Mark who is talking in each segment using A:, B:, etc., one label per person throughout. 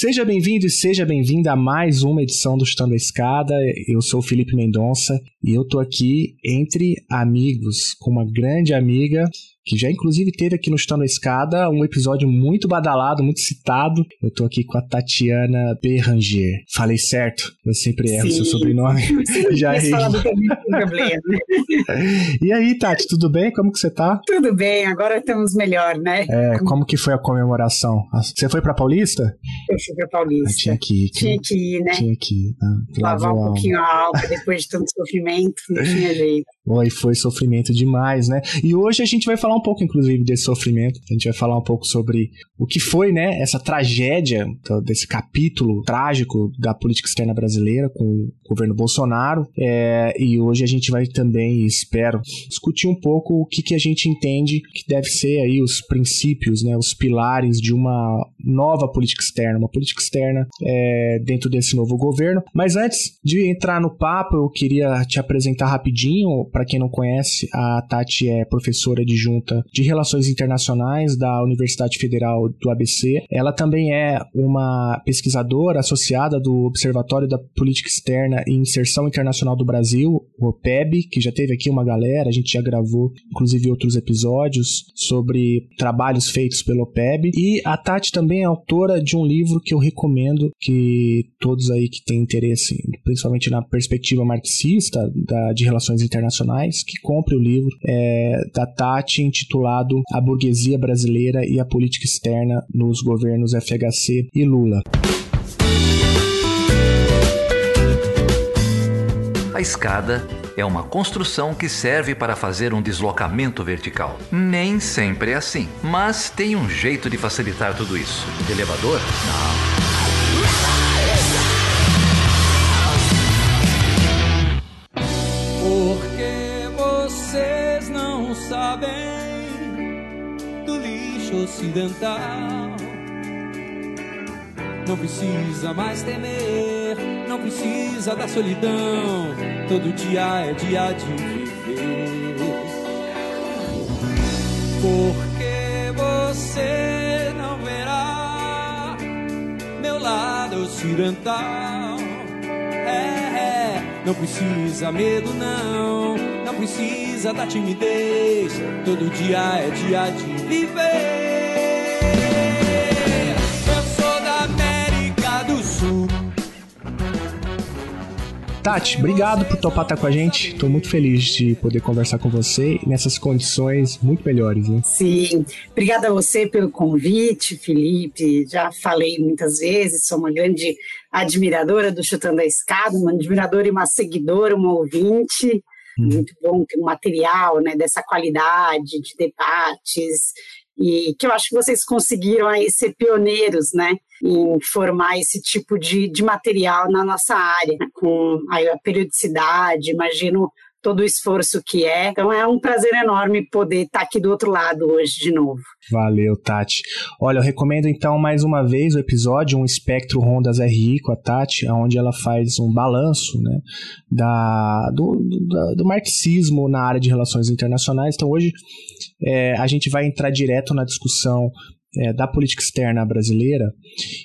A: Seja bem-vindo e seja bem-vinda a mais uma edição do Chutando a Escada. Eu sou o Felipe Mendonça e eu tô aqui entre amigos com uma grande amiga que já inclusive teve aqui no Chutando a Escada um episódio muito badalado, muito citado. Eu tô aqui com a Tatiana Berranger. Falei certo? Eu sempre erro Sim. seu sobrenome.
B: já errei.
A: e aí, Tati, tudo bem? Como que você tá?
B: Tudo bem, agora estamos melhor, né?
A: É, como que foi a comemoração? Você foi pra Paulista?
B: Eu fui pra Paulista. Ah,
A: tinha que ir.
B: Tinha, que ir, né?
A: Tinha que ir.
B: Ah, Lavar um pouquinho a alma depois de tanto sofrimento, não tinha jeito.
A: Oi, foi sofrimento demais, né? E hoje a gente vai falar um pouco, inclusive, desse sofrimento. A gente vai falar um pouco sobre o que foi, né, essa tragédia desse capítulo trágico da política externa brasileira com o governo Bolsonaro. É, e hoje a gente vai também, espero, discutir um pouco o que, que a gente entende que deve ser aí os princípios, né, os pilares de uma nova política externa, uma política externa é, dentro desse novo governo. Mas antes de entrar no papo, eu queria te apresentar rapidinho para quem não conhece, a Tati é professora adjunta de Relações Internacionais da Universidade Federal do ABC. Ela também é uma pesquisadora associada do Observatório da Política Externa e Inserção Internacional do Brasil, o OPEB, que já teve aqui uma galera, a gente já gravou inclusive outros episódios sobre trabalhos feitos pelo OPEB. E a Tati também é autora de um livro que eu recomendo que todos aí que têm interesse, principalmente na perspectiva marxista da, de relações internacionais, que compre o livro é, da Tati intitulado A Burguesia Brasileira e a Política Externa nos Governos FHC e Lula.
C: A escada é uma construção que serve para fazer um deslocamento vertical. Nem sempre é assim, mas tem um jeito de facilitar tudo isso. Elevador? Não.
D: Ocidental. Não precisa mais temer, não precisa da solidão. Todo dia é dia de viver. Porque você não verá meu lado ocidental. É, é, não precisa medo, não. Precisa da timidez. Todo dia é dia de viver.
A: Tati, obrigado por topar estar com a gente. Estou muito feliz de poder conversar com você nessas condições muito melhores, né?
B: Sim, obrigada a você pelo convite, Felipe. Já falei muitas vezes, sou uma grande admiradora do Chutando a Escada, uma admiradora e uma seguidora, uma ouvinte. Hum. Muito bom ter um material né, dessa qualidade de debates e que eu acho que vocês conseguiram aí ser pioneiros, né, em formar esse tipo de, de material na nossa área, né, com a periodicidade, imagino todo o esforço que é. Então é um prazer enorme poder estar aqui do outro lado hoje de novo.
A: Valeu, Tati. Olha, eu recomendo então mais uma vez o episódio Um Espectro Rondas RI com a Tati, onde ela faz um balanço né, da, do, do, do marxismo na área de relações internacionais. Então hoje é, a gente vai entrar direto na discussão é, da política externa brasileira.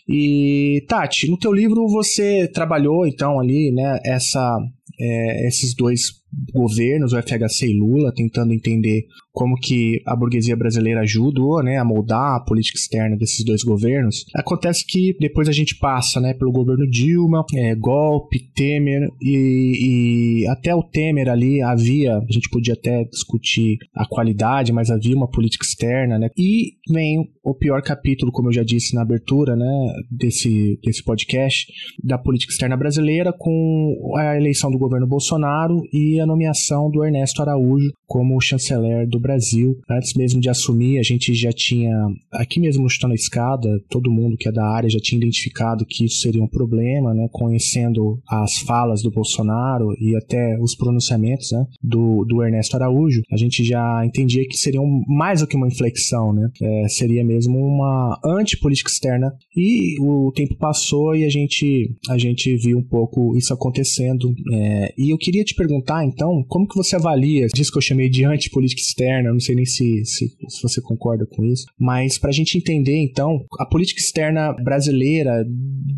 A: E, Tati, no teu livro você trabalhou, então, ali, né, essa, é, esses dois governos, o FHC e Lula, tentando entender como que a burguesia brasileira ajudou né, a moldar a política externa desses dois governos. Acontece que depois a gente passa né, pelo governo Dilma, é, golpe, Temer, e, e, até o Temer ali havia, a gente podia até discutir a qualidade, mas havia uma política externa, né? E vem o pior capítulo, como eu já disse na abertura né, desse, desse podcast, da política externa brasileira, com a eleição do governo Bolsonaro e a nomeação do Ernesto Araújo como chanceler do Brasil. Antes mesmo de assumir, a gente já tinha, aqui mesmo no na Escada, todo mundo que é da área já tinha identificado que isso seria um problema, né? Conhecendo as falas do Bolsonaro e até os pronunciamentos né? do, do Ernesto Araújo, a gente já entendia que seria um, mais do que uma inflexão, né? É, seria mesmo uma antipolítica externa. E o tempo passou e a gente, a gente viu um pouco isso acontecendo. É, e eu queria te perguntar, então, como que você avalia, diz que eu chamei de antipolítica externa, não sei nem se, se, se você concorda com isso, mas para a gente entender, então, a política externa brasileira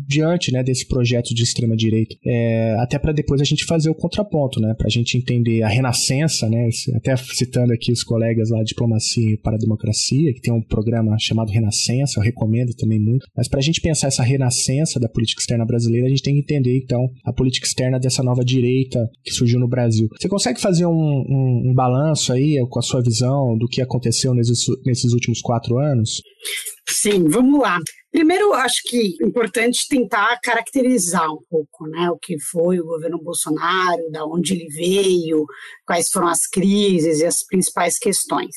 A: diante né, desse projeto de extrema-direita, é, até para depois a gente fazer o contraponto, né, para a gente entender a renascença, né, até citando aqui os colegas lá, Diplomacia para a Democracia, que tem um programa chamado Renascença, eu recomendo também muito, mas para a gente pensar essa renascença da política externa brasileira, a gente tem que entender, então, a política externa dessa nova direita que surgiu no Brasil. Você consegue fazer um, um, um balanço aí com a sua visão do que aconteceu nesses, nesses últimos quatro anos?
B: Sim, vamos lá. Primeiro, acho que é importante tentar caracterizar um pouco né, o que foi o governo Bolsonaro, da onde ele veio, quais foram as crises e as principais questões.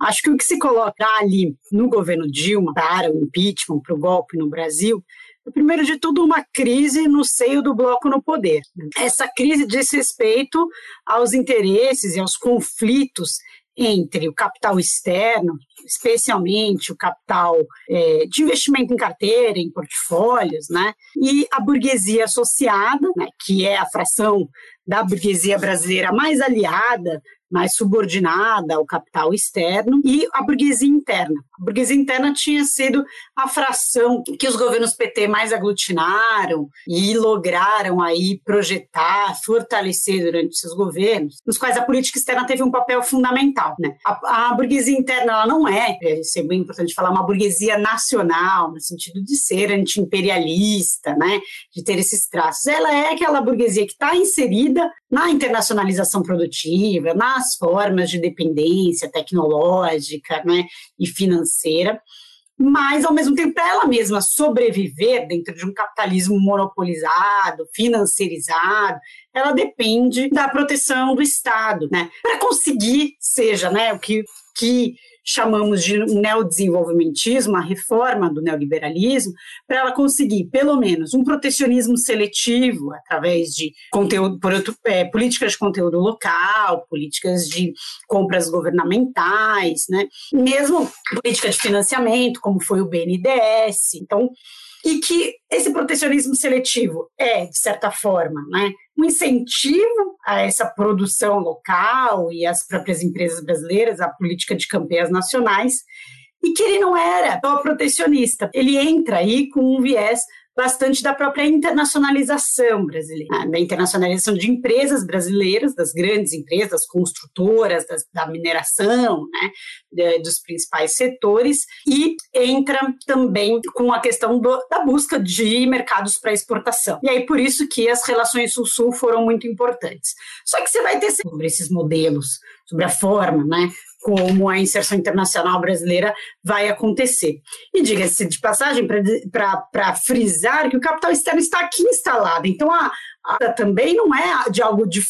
B: Acho que o que se colocar ali no governo Dilma para o impeachment, para o golpe no Brasil, primeiro de tudo, uma crise no seio do bloco no poder. Essa crise diz respeito aos interesses e aos conflitos entre o capital externo, especialmente o capital é, de investimento em carteira, em portfólios, né, e a burguesia associada, né, que é a fração da burguesia brasileira mais aliada mais subordinada ao capital externo, e a burguesia interna. A burguesia interna tinha sido a fração que os governos PT mais aglutinaram e lograram aí projetar, fortalecer durante seus governos, nos quais a política externa teve um papel fundamental. Né? A, a burguesia interna ela não é, isso é bem importante falar, uma burguesia nacional, no sentido de ser anti-imperialista, né? de ter esses traços. Ela é aquela burguesia que está inserida na internacionalização produtiva, nas formas de dependência tecnológica né, e financeira, mas, ao mesmo tempo, para ela mesma sobreviver dentro de um capitalismo monopolizado, financiarizado, ela depende da proteção do Estado, né? Para conseguir, seja né, o que, que chamamos de neodesenvolvimentismo, a reforma do neoliberalismo, para ela conseguir, pelo menos, um protecionismo seletivo através de conteúdo, é, políticas de conteúdo local, políticas de compras governamentais, né? mesmo política de financiamento, como foi o BNDES. Então, e que esse protecionismo seletivo é, de certa forma, né, um incentivo a essa produção local e às próprias empresas brasileiras, a política de campanhas nacionais, e que ele não era só protecionista. Ele entra aí com um viés bastante da própria internacionalização brasileira, né? da internacionalização de empresas brasileiras, das grandes empresas, construtoras, das, da mineração, né, dos principais setores, e entra também com a questão do, da busca de mercados para exportação. E aí por isso que as relações sul-sul foram muito importantes. Só que você vai ter sobre esses modelos, sobre a forma, né, como a inserção internacional brasileira vai acontecer. E diga-se de passagem, para frisar que o capital externo está aqui instalado, então a, a, também não é de algo de,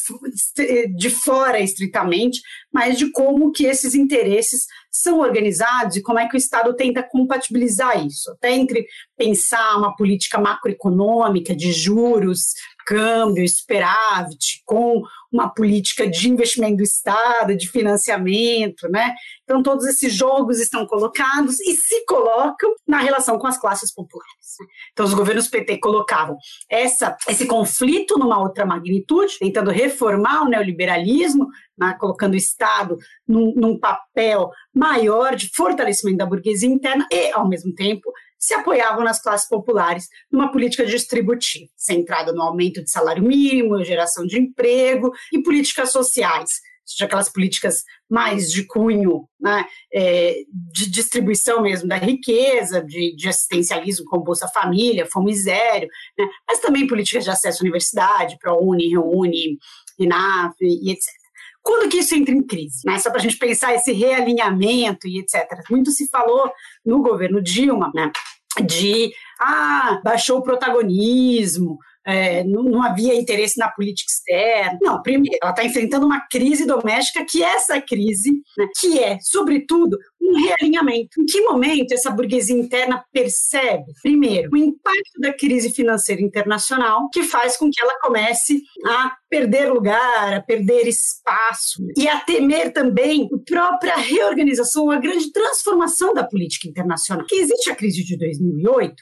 B: de fora estritamente, mas de como que esses interesses são organizados e como é que o Estado tenta compatibilizar isso, até entre pensar uma política macroeconômica de juros, câmbio, superávit, com uma política de investimento do Estado, de financiamento, né? Então, todos esses jogos estão colocados e se colocam na relação com as classes populares. Então, os governos PT colocavam essa, esse conflito numa outra magnitude, tentando reformar o neoliberalismo, né, colocando o Estado num, num papel maior de fortalecimento da burguesia interna e, ao mesmo tempo, se apoiavam nas classes populares numa política distributiva, centrada no aumento de salário mínimo, geração de emprego e políticas sociais, seja aquelas políticas mais de cunho, né, é, de distribuição mesmo da riqueza, de, de, assistencialismo como Bolsa Família, Fome Zero, né, mas também políticas de acesso à universidade, ProUni, ReUni, INAF e etc. Quando que isso entra em crise? Né? Só para a gente pensar esse realinhamento e etc. Muito se falou no governo Dilma, né? De ah, baixou o protagonismo, é, não, não, havia interesse na política externa. Não, primeiro, ela está enfrentando uma crise doméstica que é essa crise, né, que é, sobretudo, um realinhamento. Em que momento essa burguesia interna percebe, primeiro, o impacto da crise financeira internacional, que faz com que ela comece a perder lugar, a perder espaço e a temer também a própria reorganização, a grande transformação da política internacional. Que existe a crise de 2008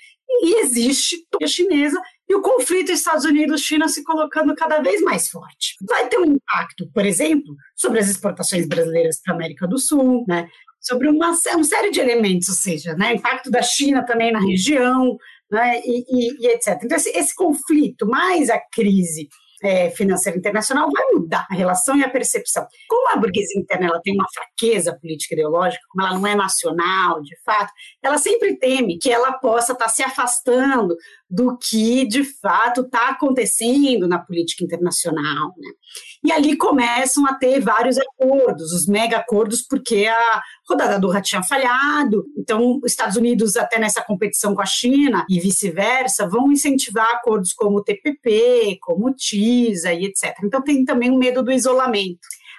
B: e existe a chinesa e o conflito Estados Unidos-China se colocando cada vez mais forte. Vai ter um impacto, por exemplo, sobre as exportações brasileiras para a América do Sul, né? sobre uma, uma série de elementos, ou seja, né? impacto da China também na região, né? e, e, e etc. Então, esse, esse conflito, mais a crise é, financeira internacional vai mudar a relação e a percepção. Como a burguesia interna ela tem uma fraqueza política ideológica, como ela não é nacional, de fato, ela sempre teme que ela possa estar tá se afastando do que de fato está acontecendo na política internacional. Né? E ali começam a ter vários acordos, os mega acordos, porque a rodada Doha tinha falhado, então os Estados Unidos, até nessa competição com a China e vice-versa, vão incentivar acordos como o TPP, como o TISA e etc. Então tem também o medo do isolamento.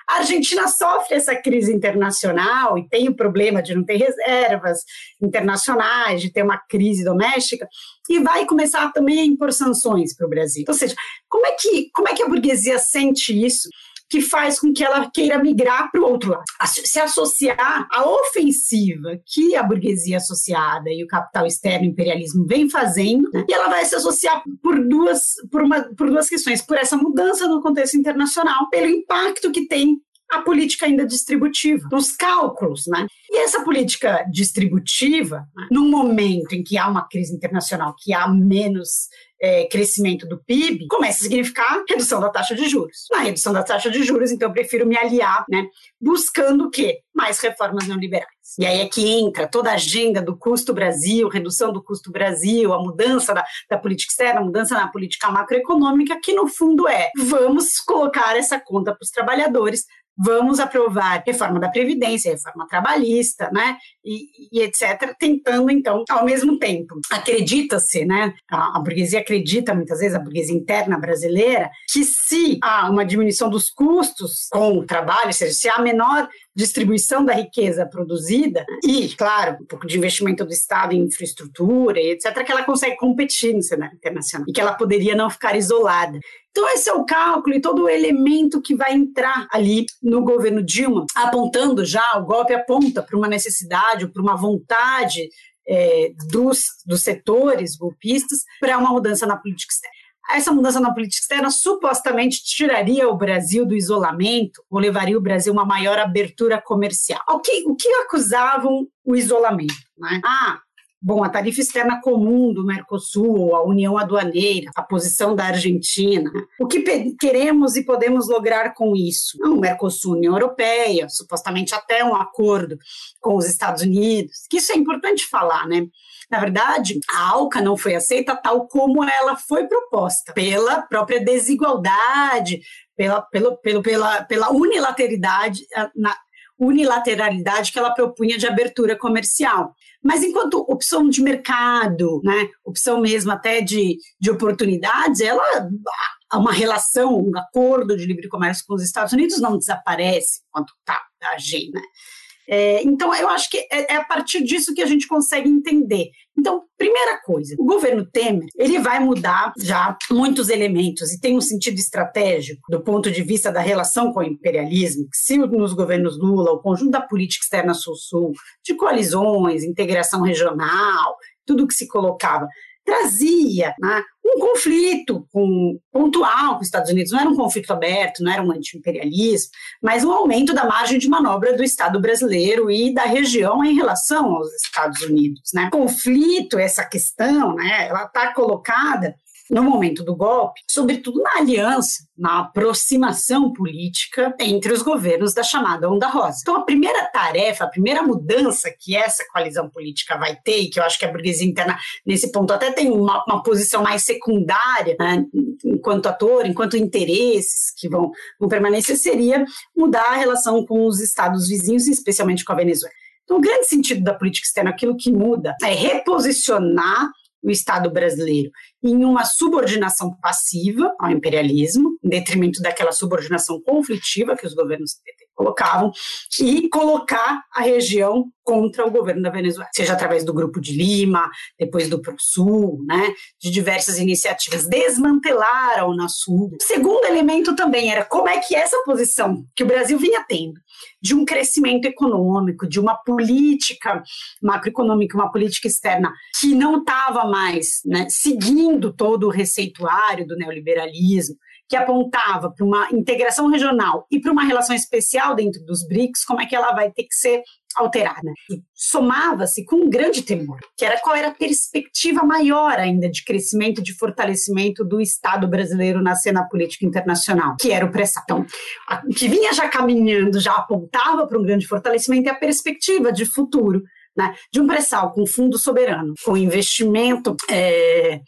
B: A Argentina sofre essa crise internacional e tem o problema de não ter reservas internacionais, de ter uma crise doméstica, e vai começar também a impor sanções para o Brasil. Ou seja, como é, que, como é que a burguesia sente isso? Que faz com que ela queira migrar para o outro lado, se associar à ofensiva que a burguesia associada e o capital externo o imperialismo vem fazendo, né? e ela vai se associar por duas, por, uma, por duas questões, por essa mudança no contexto internacional, pelo impacto que tem a política ainda distributiva, os cálculos, né? E essa política distributiva, né, num momento em que há uma crise internacional, que há menos é, crescimento do PIB, começa a significar redução da taxa de juros. Na redução da taxa de juros, então, eu prefiro me aliar, né? Buscando o quê? Mais reformas neoliberais. E aí é que entra toda a agenda do custo Brasil, redução do custo Brasil, a mudança da, da política externa, a mudança na política macroeconômica, que no fundo é vamos colocar essa conta para os trabalhadores vamos aprovar reforma da Previdência, reforma trabalhista, né, e, e etc., tentando, então, ao mesmo tempo, acredita-se, né, a, a, burguesia acredita muitas vezes, a burguesia interna brasileira, que se há uma diminuição dos custos com o trabalho, ou seja, se há menor distribuição da riqueza produzida e, claro, um pouco de investimento do Estado em infraestrutura e etc., que ela consegue competir no cenário internacional e que ela poderia não ficar isolada. Então, esse é o cálculo e todo o elemento que vai entrar ali no governo Dilma, apontando já, o golpe aponta para uma necessidade, para uma vontade é, dos, dos setores golpistas para uma mudança na política externa. Essa mudança na política externa supostamente tiraria o Brasil do isolamento ou levaria o Brasil a uma maior abertura comercial. O que, o que acusavam o isolamento? Né? Ah, Bom, a tarifa externa comum do Mercosul, a União Aduaneira, a posição da Argentina. O que queremos e podemos lograr com isso? O Mercosul, União Europeia, supostamente até um acordo com os Estados Unidos, que isso é importante falar, né? Na verdade, a ALCA não foi aceita tal como ela foi proposta, pela própria desigualdade, pela, pelo, pelo, pela, pela unilateralidade, na, unilateralidade que ela propunha de abertura comercial. Mas enquanto opção de mercado, né, opção mesmo até de, de oportunidades, ela uma relação, um acordo de livre comércio com os Estados Unidos não desaparece enquanto está agindo. Né? É, então, eu acho que é, é, a partir disso que a gente consegue entender. Então, primeira coisa, o governo Temer, ele vai mudar já muitos elementos e tem um sentido estratégico do ponto de vista da relação com o imperialismo, que se nos governos Lula, o conjunto da política externa sul-sul, de coalizões, integração regional, tudo que se colocava, trazia né, um conflito com, pontual com os Estados Unidos. Não era um conflito aberto, não era um anti-imperialismo, mas um aumento da margem de manobra do Estado brasileiro e da região em relação aos Estados Unidos. Né? Conflito, essa questão, né, ela está colocada no momento do golpe, sobretudo na aliança, na aproximação política entre os governos da chamada Onda Rosa. Então, a primeira tarefa, a primeira mudança que essa coalizão política vai ter, e que eu acho que a burguesia interna, nesse ponto, até tem uma, uma posição mais secundária, né, enquanto ator, enquanto interesses que vão, vão permanecer, seria mudar a relação com os estados vizinhos, especialmente com a Venezuela. Então, o grande sentido da política externa, aquilo que muda, é reposicionar o Estado brasileiro em uma subordinação passiva ao imperialismo, em detrimento daquela subordinação conflitiva que os governos colocavam, e colocar a região contra o governo da Venezuela, seja através do Grupo de Lima, depois do ProSul, né, de diversas iniciativas, desmantelar a Unasul. O segundo elemento também era como é que essa posição que o Brasil vinha tendo de um crescimento econômico, de uma política macroeconômica, uma política externa que não estava mais né, seguindo todo o receituário do neoliberalismo, que apontava para uma integração regional e para uma relação especial dentro dos BRICS, como é que ela vai ter que ser alterada. E somava-se com um grande temor, que era qual era a perspectiva maior ainda de crescimento, de fortalecimento do Estado brasileiro na cena política internacional, que era o pré-sal. Então, o que vinha já caminhando, já apontava para um grande fortalecimento e a perspectiva de futuro, né, de um pré-sal com fundo soberano, com investimento é,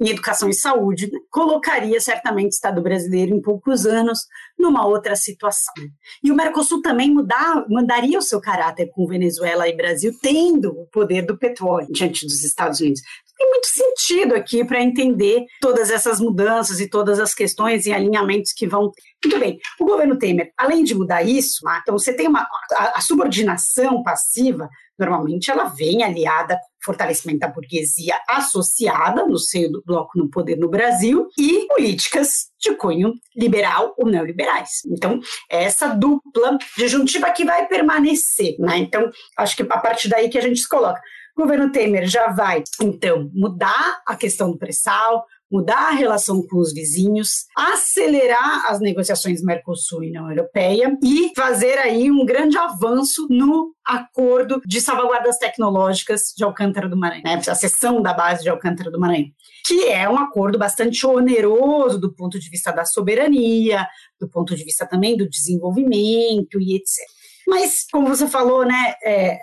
B: em educação e saúde, colocaria certamente o Estado brasileiro em poucos anos numa outra situação. E o Mercosul também mudar, mudaria o seu caráter com Venezuela e Brasil, tendo o poder do petróleo diante dos Estados Unidos tem muito sentido aqui para entender todas essas mudanças e todas as questões e alinhamentos que vão. Muito bem, o governo Temer, além de mudar isso, então você tem uma a, a subordinação passiva Normalmente ela vem aliada fortalecimento da burguesia associada no seio do bloco no poder no Brasil e políticas de cunho liberal ou neoliberais. Então, é essa dupla disjuntiva que vai permanecer, né? Então, acho que a partir daí que a gente se coloca. O governo Temer já vai, então, mudar a questão do pré-sal, mudar a relação com os vizinhos, acelerar as negociações Mercosul e União Europeia e fazer aí um grande avanço no acordo de salvaguardas tecnológicas de Alcântara do Maranhão, né, a seção da base de Alcântara do Maranhão, que é um acordo bastante oneroso do ponto de vista da soberania, do ponto de vista também do desenvolvimento e etc. Mas, como você falou, né, é,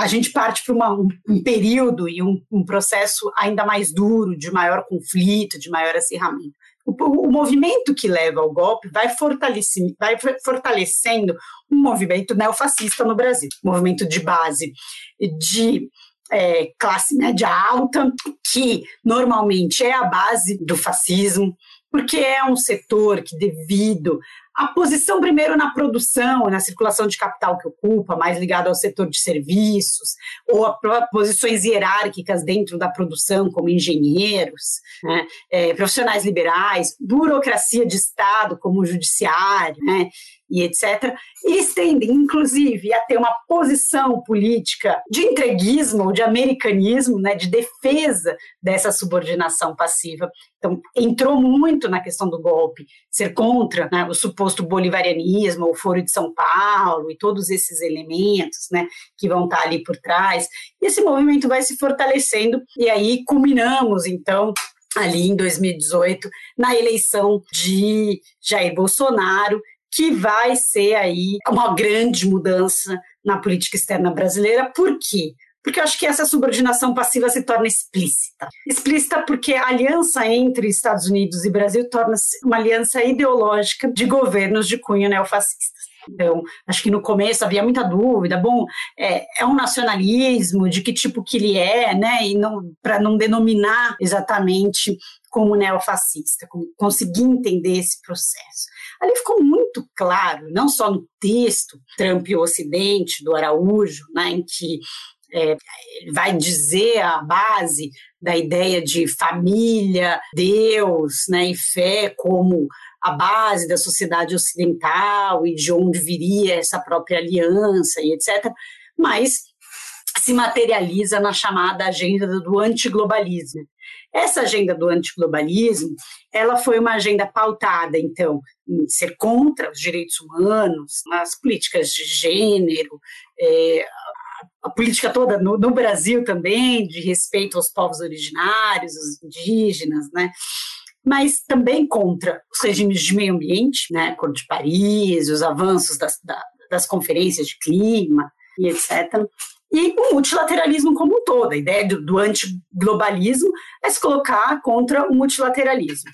B: a gente parte para um, um, período e um, um, processo ainda mais duro, de maior conflito, de maior acirramento. O, o movimento que leva ao golpe vai, fortalecendo, vai fortalecendo um movimento neofascista no Brasil, movimento de base de é, classe média alta, que normalmente é a base do fascismo, porque é um setor que, devido a posição, primeiro, na produção, na circulação de capital que ocupa, mais ligado ao setor de serviços, ou a posições hierárquicas dentro da produção, como engenheiros, né, é, profissionais liberais, burocracia de Estado, como o judiciário, né, e etc., e estendem, inclusive, a ter uma posição política de entreguismo ou de americanismo, né, de defesa dessa subordinação passiva. Então, entrou muito na questão do golpe, ser contra né, o suposto bolivarianismo, o Foro de São Paulo e todos esses elementos né, que vão estar ali por trás. E esse movimento vai se fortalecendo, e aí culminamos, então, ali em 2018, na eleição de Jair Bolsonaro, que vai ser aí uma grande mudança na política externa brasileira. Por quê? Porque eu acho que essa subordinação passiva se torna explícita. Explícita porque a aliança entre Estados Unidos e Brasil torna-se uma aliança ideológica de governos de cunho neofascista. Então, acho que no começo havia muita dúvida. Bom, é, é um nacionalismo, de que tipo que ele é, né? E para não denominar exatamente como neofascista, como conseguir entender esse processo. Ali ficou muito claro, não só no texto Trump e o Ocidente, do Araújo, né, em que é, vai dizer a base da ideia de família, Deus né, e fé como a base da sociedade ocidental e de onde viria essa própria aliança e etc. Mas se materializa na chamada agenda do antiglobalismo. Essa agenda do antiglobalismo, ela foi uma agenda pautada, então, em ser contra os direitos humanos, nas políticas de gênero, é, a política toda no, no, Brasil também, de respeito aos povos originários, os indígenas, né? mas também contra os regimes de meio ambiente, né? Acordo de Paris, os avanços das, da, das conferências de clima e etc e o multilateralismo como um todo. A ideia do, do antiglobalismo é se colocar contra o multilateralismo.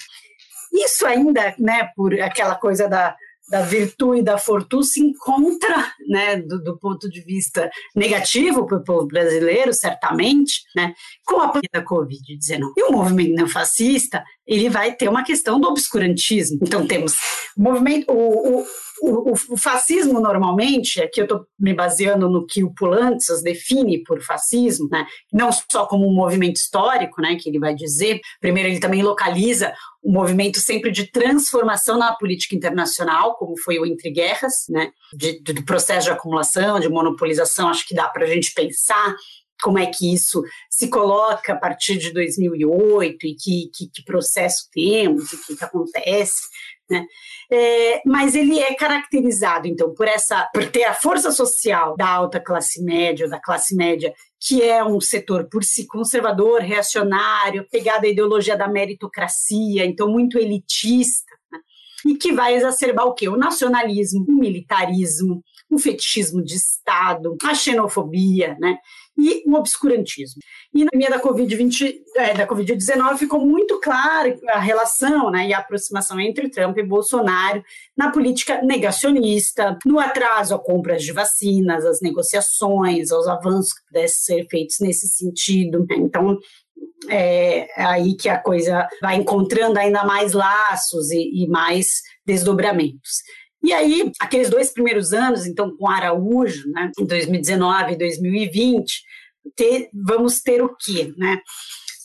B: Isso ainda, né, por aquela coisa da, da virtude e da fortuna se encontra, né, do, do, ponto de vista negativo para o povo brasileiro, certamente, né, com a pandemia da Covid-19. E o movimento neofascista, ele vai ter uma questão do obscurantismo. Então, temos o movimento, o, o o, o, fascismo, normalmente, aqui eu estou me baseando no que o Pulantzas define por fascismo, né? não só como um movimento histórico, né, que ele vai dizer, primeiro ele também localiza um movimento sempre de transformação na política internacional, como foi o Entre Guerras, né, de, de, do processo de acumulação, de monopolização, acho que dá para a gente pensar como é que isso se coloca a partir de 2008 e que, que, que processo temos, o que, que acontece, né? É, mas ele é caracterizado, então, por essa, por ter a força social da alta classe média, da classe média, que é um setor por si conservador, reacionário, pegado à ideologia da meritocracia, então muito elitista, né? e que vai exacerbar o quê? O nacionalismo, o militarismo, o fetichismo de Estado, a xenofobia, né? E o obscurantismo. E na pandemia da Covid-20, é, da Covid-19 ficou muito clara a relação né, e a aproximação entre Trump e Bolsonaro na política negacionista, no atraso a compras de vacinas, as negociações, aos avanços que pudessem ser feitos nesse sentido. Então, é aí que a coisa vai encontrando ainda mais laços e, e mais desdobramentos. E aí, aqueles dois primeiros anos, então, com Araújo, né, em 2019 e 2020, ter, vamos ter o quê? Né?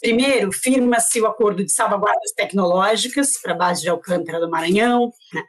B: Primeiro, firma-se o acordo de salvaguardas tecnológicas para a base de Alcântara do Maranhão. Né?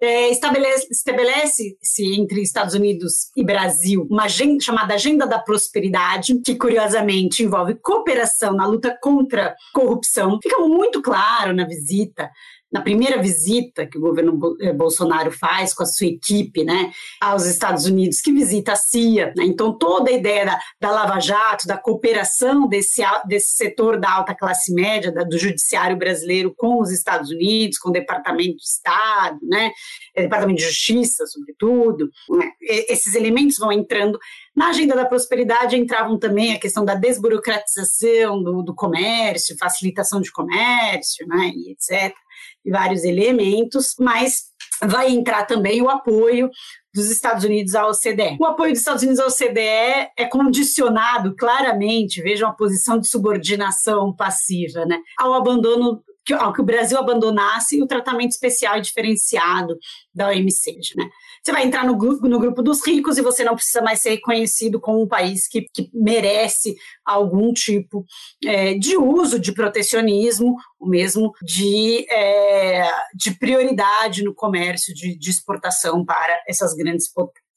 B: É, estabelece-se estabelece entre Estados Unidos e Brasil uma agenda, chamada Agenda da Prosperidade, que curiosamente envolve cooperação na luta contra corrupção. Fica muito claro na visita na primeira visita que o governo eh, Bolsonaro faz com a sua equipe né, aos Estados Unidos, que visita a CIA. Né? Então, toda a ideia da, da Lava Jato, da cooperação desse, desse setor da alta classe média, da, do judiciário brasileiro com os Estados Unidos, com o Departamento de Estado, né, eh, Departamento de Justiça, sobretudo, né? esses elementos vão entrando. Na agenda da prosperidade entravam também a questão da desburocratização do, do comércio, facilitação de comércio, né, e etc vários elementos, mas vai entrar também o apoio dos Estados Unidos à OCDE. O apoio dos Estados Unidos à OCDE é condicionado claramente, vejam a posição de subordinação passiva, né, ao abandono que, ao que o Brasil abandonasse o tratamento especial e diferenciado da OMC. Né? Você vai entrar no grupo, no grupo dos ricos e você não precisa mais ser reconhecido como um país que, que merece algum tipo é, de uso de protecionismo, ou mesmo de, é, de prioridade no comércio de, de exportação para essas grandes potências.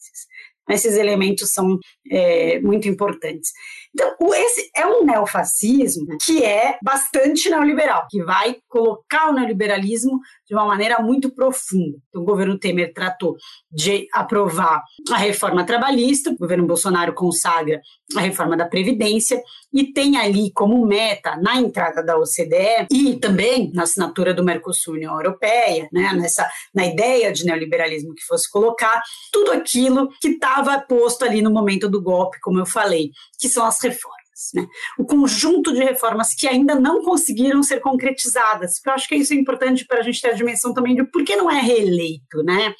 B: Esses elementos são é, muito importantes. Então, esse é um neofascismo que é bastante neoliberal, que vai colocar o neoliberalismo de uma maneira muito profunda. Então, o governo Temer tratou de aprovar a reforma trabalhista, o governo Bolsonaro consagra a reforma da Previdência e tem ali como meta, na entrada da OCDE e também na assinatura do Mercosul União Europeia, né, nessa, na ideia de neoliberalismo que fosse colocar, tudo aquilo que estava posto ali no momento do golpe, como eu falei, que são as reformas. Né? O conjunto de reformas que ainda não conseguiram ser concretizadas, eu acho que isso é importante para a gente ter a dimensão também de por que não é reeleito, né?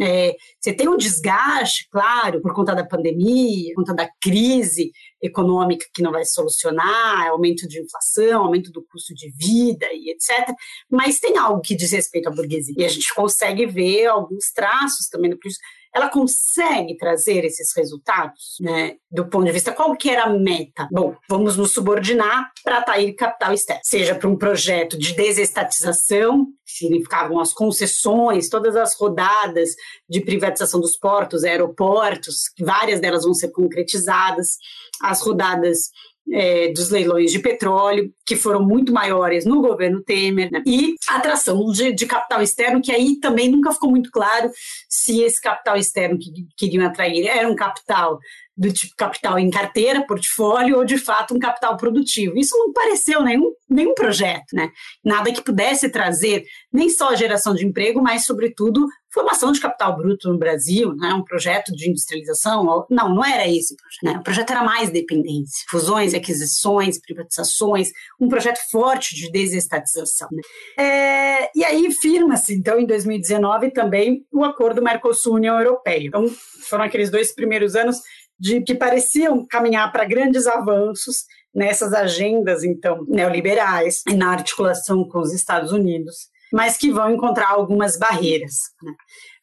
B: É, você tem um desgaste, claro, por conta da pandemia, por conta da crise econômica que não vai solucionar, aumento de inflação, aumento do custo de vida e etc. Mas tem algo que diz respeito à burguesia. E a gente consegue ver alguns traços também preço ela consegue trazer esses resultados, né? Do ponto de vista, qual que era a meta? Bom, vamos nos subordinar para atrair capital externo, seja para um projeto de desestatização, que significavam as concessões, todas as rodadas de privatização dos portos, aeroportos, várias delas vão ser concretizadas, as rodadas é, dos leilões de petróleo, que foram muito maiores no governo Temer, né? e atração de, de, capital externo, que aí também nunca ficou muito claro se esse capital externo que queriam atrair era um capital do tipo capital em carteira, portfólio, ou de fato um capital produtivo. Isso não pareceu nenhum, nenhum projeto, né? Nada que pudesse trazer nem só a geração de emprego, mas, sobretudo, formação de capital bruto no Brasil, né? um projeto de industrialização. Não, não era esse o projeto. Né? O projeto era mais dependência, fusões, aquisições, privatizações, um projeto forte de desestatização. Né? É, e aí firma-se, então, em 2019, também o acordo Mercosul-União Europeia. Então, foram aqueles dois primeiros anos de que pareciam caminhar para grandes avanços nessas agendas, então, neoliberais, na articulação com os Estados Unidos, mas que vão encontrar algumas barreiras. Né?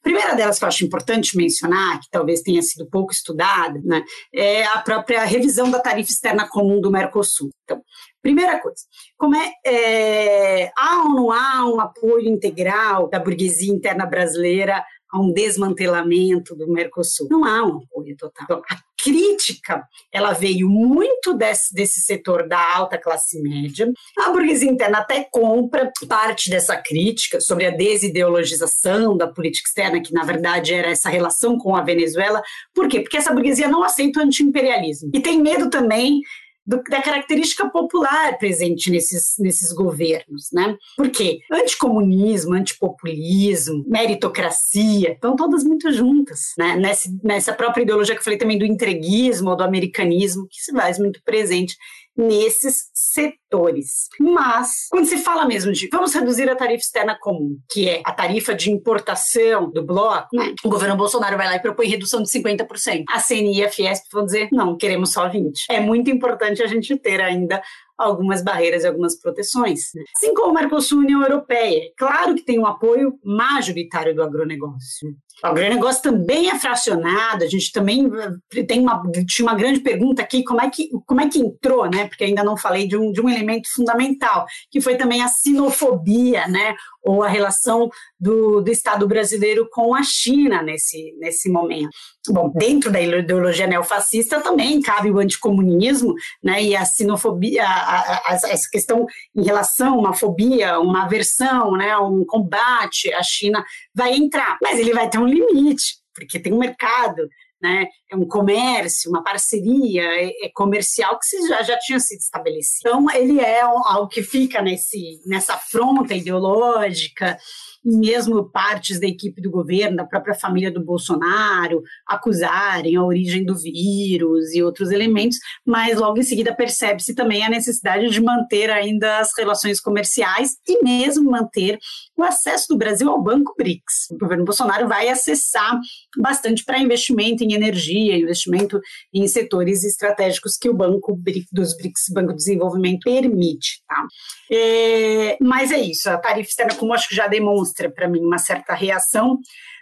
B: primeira delas que eu acho importante mencionar, que talvez tenha sido pouco estudada, né, é a própria revisão da tarifa externa comum do Mercosul. Então, primeira coisa, como é, é há ou não há um apoio integral da burguesia interna brasileira a um desmantelamento do Mercosul. Não há um apoio total. Crítica, ela veio muito desse, desse setor da alta classe média. A burguesia interna até compra parte dessa crítica sobre a desideologização da política externa, que na verdade era essa relação com a Venezuela. Por quê? Porque essa burguesia não aceita o antiimperialismo. E tem medo também do, da característica popular presente nesses, nesses governos, né? Porque anticomunismo, antipopulismo, meritocracia, estão todas muito juntas, né? Nessa, nessa própria ideologia que eu falei também do entreguismo ou do americanismo, que se faz muito presente nesses setores. Mas, quando se fala mesmo de vamos reduzir a tarifa externa comum, que é a tarifa de importação do bloco, né? o governo Bolsonaro vai lá e propõe redução de 50%. A CNI e a Fiesp vão dizer, não, queremos só 20%. É muito importante a gente ter ainda algumas barreiras e algumas proteções. Assim como o Mercosul e a União Europeia. Claro que tem um apoio majoritário do agronegócio. O agronegócio também é fracionado, a gente também eh, tem uma, tinha uma grande pergunta aqui, como é que, como é que entrou, né? Porque ainda não falei de um, de um elemento fundamental, que foi também a sinofobia, né? Ou a relação do, do Estado brasileiro com a China nesse, nesse momento. Bom, dentro da ideologia neofascista também cabe o anticomunismo, né? E a sinofobia, a, a, essa questão em relação a uma fobia, uma aversão, né? Um combate à China vai entrar, mas ele vai ter um limite, porque tem um mercado, né? É um comércio, uma parceria é, é comercial que já, já tinha sido estabelecido. Então, ele é algo que fica nesse, nessa fronta ideológica, e mesmo partes da equipe do governo, da própria família do Bolsonaro, acusarem a origem do vírus e outros elementos, mas logo em seguida percebe-se também a necessidade de manter ainda as relações comerciais e mesmo manter o acesso do Brasil ao Banco BRICS. O governo Bolsonaro vai acessar bastante para investimento em energia, investimento em setores estratégicos que o Banco dos BRICS, Banco de Desenvolvimento, permite. Tá? É, mas é isso, a tarifa externa, como acho que já demonstra para mim uma certa reação,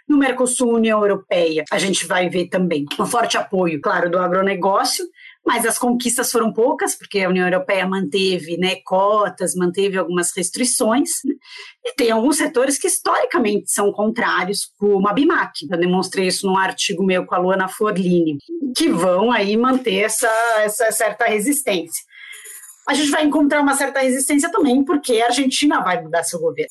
B: no Mercosul, União Europeia, a gente vai ver também um forte apoio, claro, do agronegócio, mas as conquistas foram poucas, porque a União Europeia manteve né, cotas, manteve algumas restrições, né? e tem alguns setores que historicamente são contrários, como a BIMAC. Eu demonstrei isso num artigo meu com a Luana Forlini, que vão aí manter essa, essa certa resistência. A gente vai encontrar uma certa resistência também, porque a Argentina vai mudar seu governo.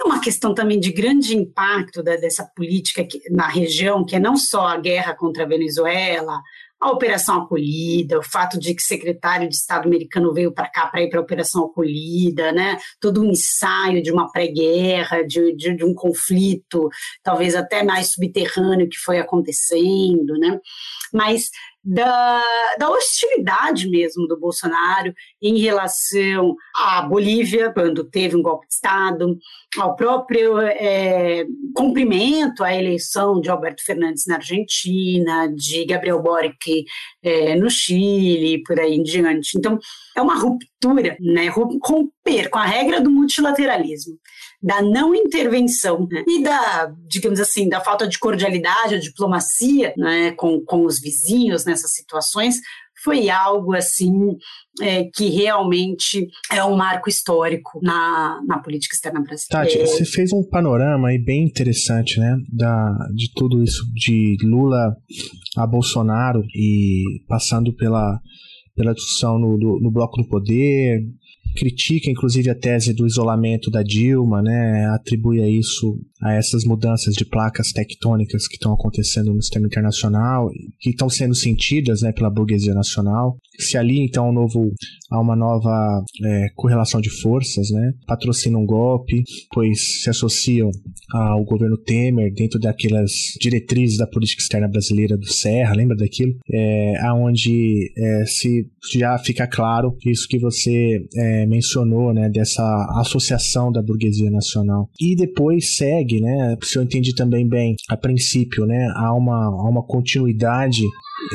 B: É uma questão também de grande impacto da, dessa política que, na região, que é não só a guerra contra a Venezuela, a Operação Acolhida, o fato de que o secretário de Estado americano veio para cá para ir para a Operação Acolhida, né? todo um ensaio de uma pré-guerra, de, de, de, um conflito, talvez até mais subterrâneo que foi acontecendo, né? mas da, da hostilidade mesmo do Bolsonaro em relação à Bolívia, quando teve um golpe de Estado, ao próprio é, cumprimento à eleição de Alberto Fernandes na Argentina, de Gabriel Boric é, no Chile, por aí em diante. Então, é uma ruptura, né? Romper com a regra do multilateralismo da não intervenção né? e da, digamos assim, da falta de cordialidade, a diplomacia né, com, com os vizinhos nessas situações, foi algo assim é, que realmente é um marco histórico na, na política externa brasileira.
A: Tati, você fez um panorama aí bem interessante, né, da, de tudo isso, de Lula a Bolsonaro e passando pela, pela discussão no, do, no bloco do poder, critica inclusive a tese do isolamento da Dilma, né? Atribui a isso a essas mudanças de placas tectônicas que estão acontecendo no sistema internacional, que estão sendo sentidas, né, pela burguesia nacional. Se ali então um novo, há uma nova é, correlação de forças, né? Patrocinam um golpe, pois se associam ao governo Temer dentro daquelas diretrizes da política externa brasileira do Serra, lembra daquilo? É, aonde é, se já fica claro isso que você é, mencionou, né, dessa associação da burguesia nacional. E depois segue, né, se eu entendi também bem, a princípio, né, há uma, há uma continuidade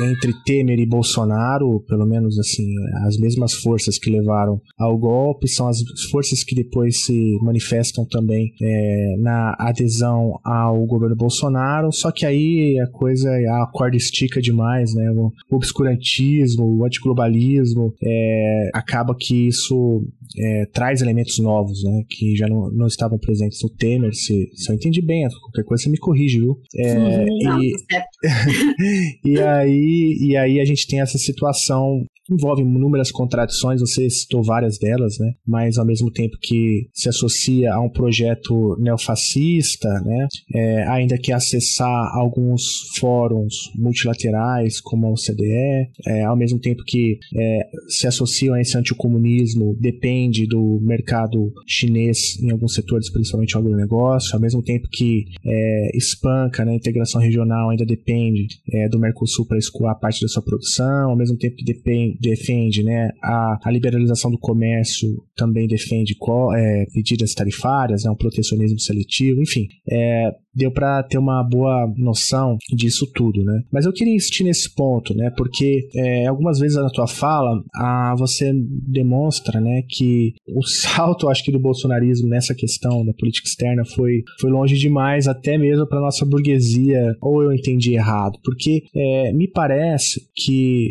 A: entre Temer e Bolsonaro, pelo menos assim, as mesmas forças que levaram ao golpe são as forças que depois se manifestam também é, na adesão ao governo Bolsonaro, só que aí a coisa, a corda estica demais, né? O obscurantismo, o antiglobalismo, é, acaba que isso é, traz elementos novos, né? Que já não, não estavam presentes no Temer, se, se eu entendi bem, qualquer coisa você me corrige, viu? É,
B: não,
A: e,
B: tá
A: e, aí, e aí a gente tem essa situação envolve inúmeras contradições, você citou várias delas, né? Mas ao mesmo tempo que se associa a um projeto neofascista, né? É, ainda que acessar alguns fóruns multilaterais, como a OCDE, é, ao mesmo tempo que é, se associam a esse anticomunismo, depende do mercado chinês em alguns setores, principalmente o agronegócio, ao mesmo tempo que é, espanca, né? A integração regional ainda depende é, do Mercosul para escoar parte da sua produção, ao mesmo tempo que depende defende né, a, a liberalização do comércio, também defende é, medidas tarifárias, né, um protecionismo seletivo, enfim. É, deu para ter uma boa noção disso tudo, né? Mas eu queria insistir nesse ponto, né? Porque é, algumas vezes na tua fala, a, você demonstra, né, que o salto, acho que do bolsonarismo nessa questão da política externa foi, foi longe demais, até mesmo para nossa burguesia. Ou eu entendi errado? Porque é, me parece que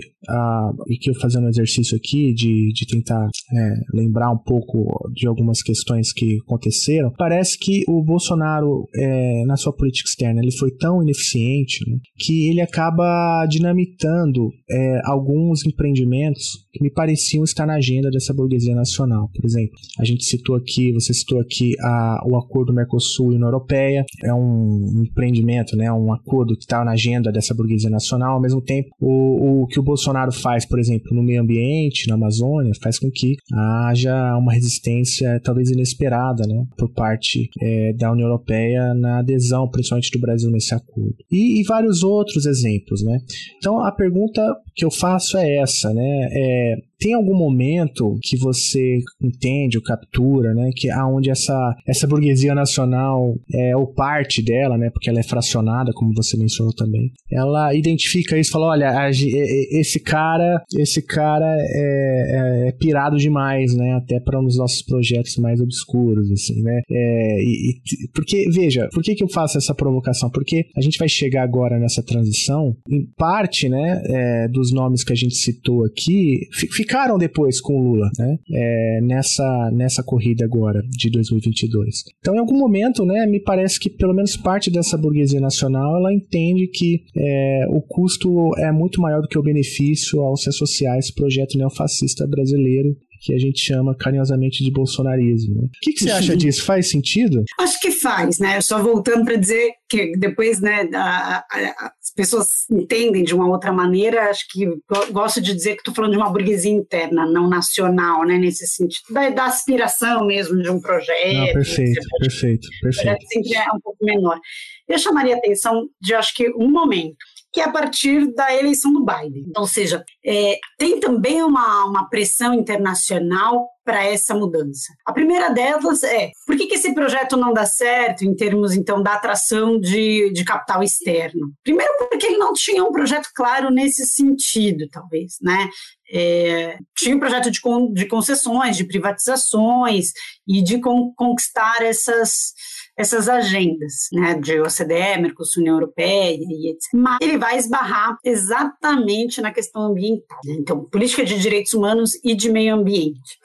A: e que eu fazendo um exercício aqui de, de tentar é, lembrar um pouco de algumas questões que aconteceram, parece que o Bolsonaro é, na sua política externa. Ele foi tão ineficiente né, que ele acaba dinamitando é, alguns empreendimentos que me pareciam estar na agenda dessa burguesia nacional. Por exemplo, a gente citou aqui, você citou aqui a, o acordo Mercosul e União Europeia, é um empreendimento, né, um acordo que está na agenda dessa burguesia nacional. Ao mesmo tempo, o, o que o Bolsonaro faz, por exemplo, no meio ambiente, na Amazônia, faz com que haja uma resistência talvez inesperada, né, por parte é, da União Europeia na adesão principalmente do Brasil, nesse acordo. E, e, vários outros exemplos, né? Então, a pergunta que eu faço é essa, né? É, and tem algum momento que você entende ou captura, né, que aonde essa essa burguesia nacional é ou parte dela, né, porque ela é fracionada, como você mencionou também, ela identifica isso, fala, olha, a, esse cara, esse cara é, é, é pirado demais, né, até para um dos nossos projetos mais obscuros, assim, né, é, e, e, porque veja, por que que eu faço essa provocação? Porque a gente vai chegar agora nessa transição, em parte, né, é, dos nomes que a gente citou aqui, fica ficaram depois com o Lula, né? É, nessa, nessa corrida agora de 2022. Então, em algum momento, né, me parece que pelo menos parte dessa burguesia nacional ela entende que é, o custo é muito maior do que o benefício ao se associar a esse projeto neofascista brasileiro que a gente chama carinhosamente de bolsonarismo. Né? O que, que você acha disso? Faz sentido?
B: Acho que faz, né? Só voltando para dizer que depois, né, a, a, as pessoas entendem de uma outra maneira. Acho que gosto de dizer que estou falando de uma burguesia interna, não nacional, né? Nesse sentido da, da aspiração mesmo de um projeto. Não,
A: perfeito, perfeito, perfeito.
B: sempre é um pouco menor. Eu chamaria a atenção de, acho que, um momento que é a partir da eleição do Biden. Ou seja, é, tem também uma, uma pressão internacional para essa mudança. A primeira delas é por que, que esse projeto não dá certo em termos então da atração de, de capital externo? Primeiro porque ele não tinha um projeto claro nesse sentido, talvez, né? É, tinha um projeto de, de concessões, de privatizações e de con, conquistar essas essas agendas, né, de OCDE, Mercosul, União Europeia e etc. Mas ele vai esbarrar exatamente na questão ambiental. Né? Então, política de direitos humanos e de meio ambiente.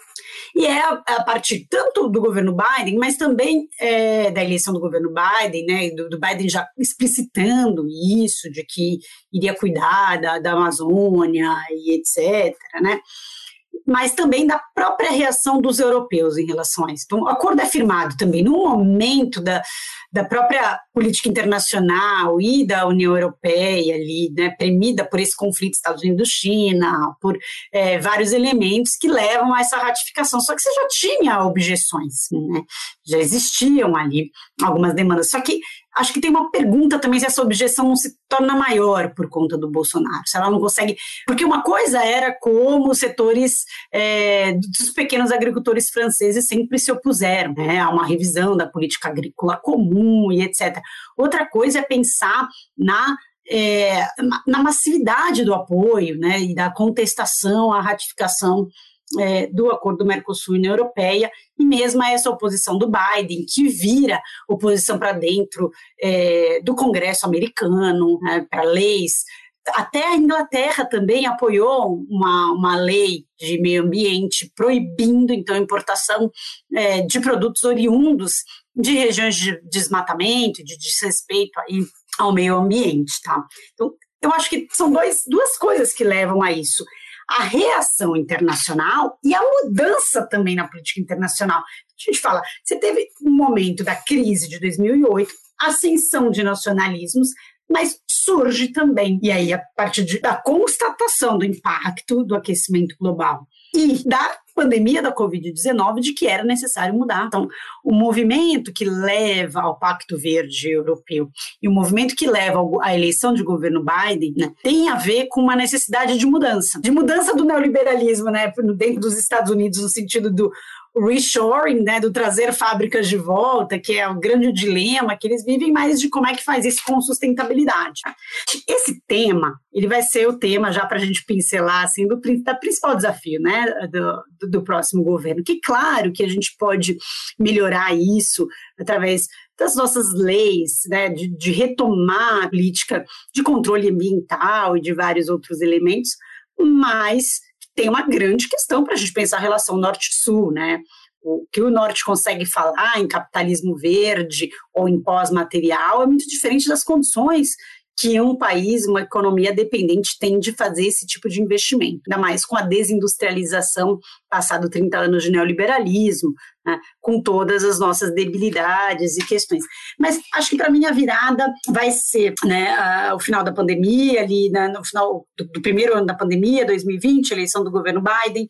B: E é a, partir tanto do governo Biden, mas também é, da eleição do governo Biden, né, do, do, Biden já explicitando isso, de que iria cuidar da, da Amazônia e etc., né, mas também da própria reação dos europeus em relação a isso. Então, o acordo é firmado também no momento da, da própria política internacional e da União Europeia ali, né, premida por esse conflito Estados Unidos-China, por é, vários elementos que levam a essa ratificação. Só que você já tinha objeções, né, já existiam ali algumas demandas. Só que acho que tem uma pergunta também se essa objeção não se torna maior por conta do Bolsonaro, se ela não consegue. Porque uma coisa era como os setores é, dos pequenos agricultores franceses sempre se opuseram né, a uma revisão da política agrícola comum e etc. Outra coisa é pensar na é, na massividade do apoio né, e da contestação à ratificação é, do acordo do Mercosul e União Europeia, e mesmo essa oposição do Biden, que vira oposição para dentro é, do Congresso americano, né, para leis. Até a Inglaterra também apoiou uma, uma lei de meio ambiente proibindo, então, a importação é, de produtos oriundos de regiões de desmatamento, de desrespeito aí ao meio ambiente, tá? Então, eu acho que são dois, duas coisas que levam a isso a reação internacional e a mudança também na política internacional. A gente fala, você teve um momento da crise de 2008, ascensão de nacionalismos, mas surge também, e aí a partir de, da constatação do impacto do aquecimento global e da pandemia da Covid-19 de que era necessário mudar. Então, o movimento que leva ao Pacto Verde Europeu e o movimento que leva à eleição de governo Biden né, tem a ver com uma necessidade de mudança, de mudança do neoliberalismo, né, dentro dos Estados Unidos no sentido do reshoring, né, do trazer fábricas de volta, que é o grande dilema que eles vivem, mas de como é que faz isso com sustentabilidade. Esse tema, ele vai ser o tema já para a gente pincelar, assim, do, do principal desafio, né, do, do, do próximo governo. Que claro que a gente pode melhorar isso através das nossas leis, né, de, de retomar a política de controle ambiental e de vários outros elementos, mas tem uma grande questão para a gente pensar a relação norte-sul, né? O que o norte consegue falar em capitalismo verde ou em pós-material é muito diferente das condições que um país, uma economia dependente tem de fazer esse tipo de investimento, ainda mais com a desindustrialização, passado 30 anos de neoliberalismo, né, com todas as nossas debilidades e questões. Mas acho que para mim a virada vai ser né, o final da pandemia, ali né, no final do, do primeiro ano da pandemia, 2020, eleição do governo Biden,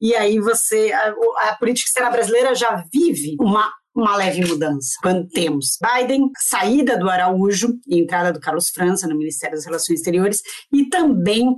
B: e aí você, a, a política externa brasileira já vive uma uma leve mudança. Quando temos Biden, saída do Araújo e entrada do Carlos França no Ministério das Relações Exteriores, e também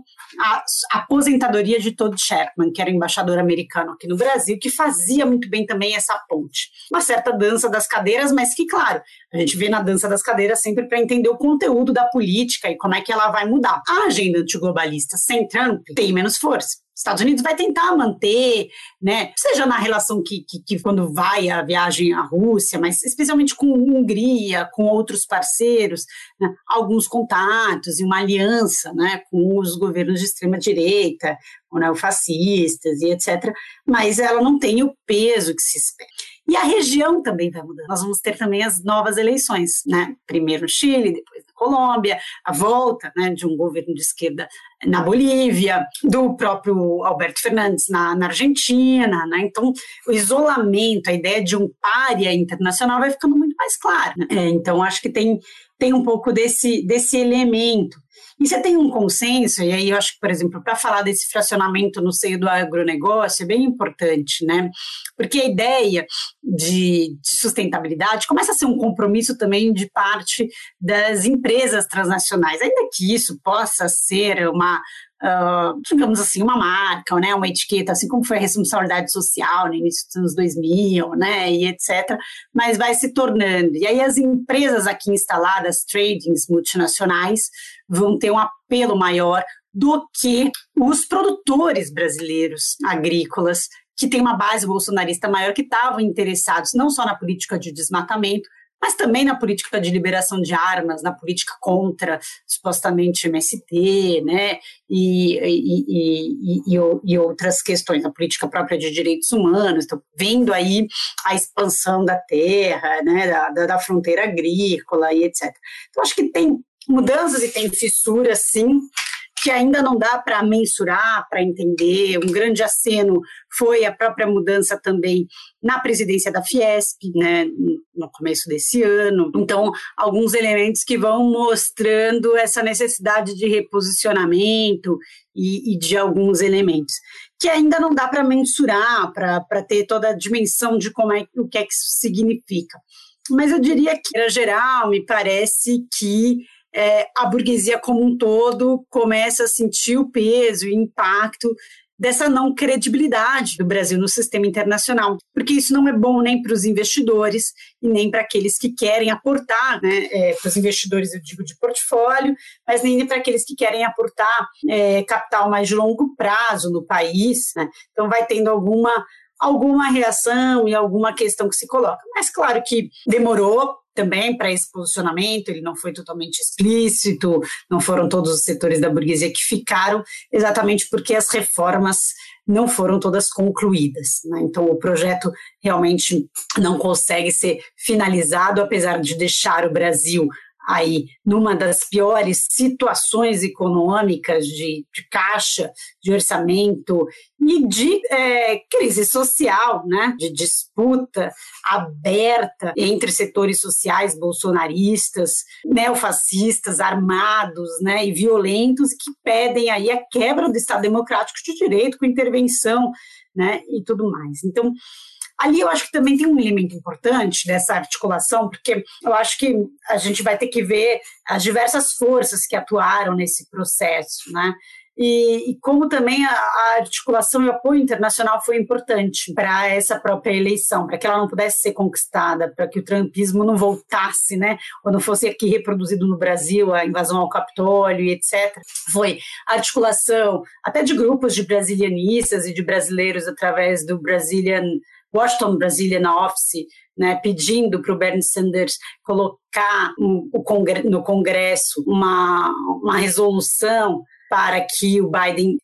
B: a aposentadoria de Todd Sherman, que era embaixador americano aqui no Brasil, que fazia muito bem também essa ponte. Uma certa dança das cadeiras, mas que, claro, a gente vê na dança das cadeiras sempre para entender o conteúdo da política e como é que ela vai mudar. A agenda antiglobalista sem Trump tem menos força. Estados Unidos vai tentar manter, né, seja na relação que, que, que, quando vai a viagem à Rússia, mas especialmente com Hungria, com outros parceiros, né, alguns contatos e uma aliança né, com os governos de extrema direita, neofascistas e etc., mas ela não tem o peso que se espera. E a região também vai mudando. Nós vamos ter também as novas eleições, né? Primeiro no Chile, depois na Colômbia, a volta né, de um governo de esquerda na Bolívia, do próprio Alberto Fernandes na, na Argentina, né? Então, o isolamento, a ideia de um pária internacional vai ficando muito mais clara. Né? É, então, acho que tem, tem um pouco desse, desse elemento. E você tem um consenso, e aí eu acho que, por exemplo, para falar desse fracionamento no seio do agronegócio é bem importante, né? Porque a ideia de, de sustentabilidade começa a ser um compromisso também de parte das empresas transnacionais, ainda que isso possa ser uma, Uh, digamos assim, uma marca, né, uma etiqueta, assim como foi a responsabilidade social no início dos anos 2000, né, e etc., mas vai se tornando. E aí as empresas aqui instaladas, tradings multinacionais, vão ter um apelo maior do que os produtores brasileiros agrícolas, que têm uma base bolsonarista maior, que estavam interessados não só na política de desmatamento, mas também na política de liberação de armas, na política contra supostamente MST, né, e, e, e, e, outras questões, a política própria de direitos humanos, então, vendo aí a expansão da terra, né, da, da fronteira agrícola e etc. Então, acho que tem mudanças e tem fissuras, sim, que ainda não dá para mensurar, para entender. Um grande aceno foi a própria mudança também na presidência da Fiesp, né, no começo desse ano. Então, alguns elementos que vão mostrando essa necessidade de reposicionamento e, e de alguns elementos que ainda não dá para mensurar, para ter toda a dimensão de como é o que é que isso significa. Mas eu diria que, em geral, me parece que é, a burguesia como um todo começa a sentir o peso e impacto dessa não credibilidade do Brasil no sistema internacional, porque isso não é bom nem para os investidores e nem para aqueles que querem aportar, né, é, para os investidores, eu digo, de portfólio, mas nem para aqueles que querem aportar é, capital mais de longo prazo no país. Né? Então, vai tendo alguma alguma reação e alguma questão que se coloca. Mas claro que demorou, também para esse posicionamento, ele não foi totalmente explícito, não foram todos os setores da burguesia que ficaram, exatamente porque as reformas não foram todas concluídas. Né? Então, o projeto realmente não consegue ser finalizado, apesar de deixar o Brasil aí numa das piores situações econômicas de, de caixa, de orçamento e de é, crise social, né, de disputa aberta entre setores sociais bolsonaristas, neofascistas, armados né, e violentos que pedem aí a quebra do Estado Democrático de Direito com intervenção né, e tudo mais. Então, Ali eu acho que também tem um elemento importante dessa articulação, porque eu acho que a gente vai ter que ver as diversas forças que atuaram nesse processo, né? E, e, como também a, a, articulação e o apoio internacional foi importante para essa própria eleição, para que ela não pudesse ser conquistada, para que o trumpismo não voltasse, né, ou não fosse aqui reproduzido no Brasil, a invasão ao Capitólio e etc. Foi a articulação até de grupos de brasilianistas e de brasileiros através do Brazilian Washington Brasília na Office, né, pedindo para o Bernie Sanders colocar no Congresso uma, uma resolução para que o Biden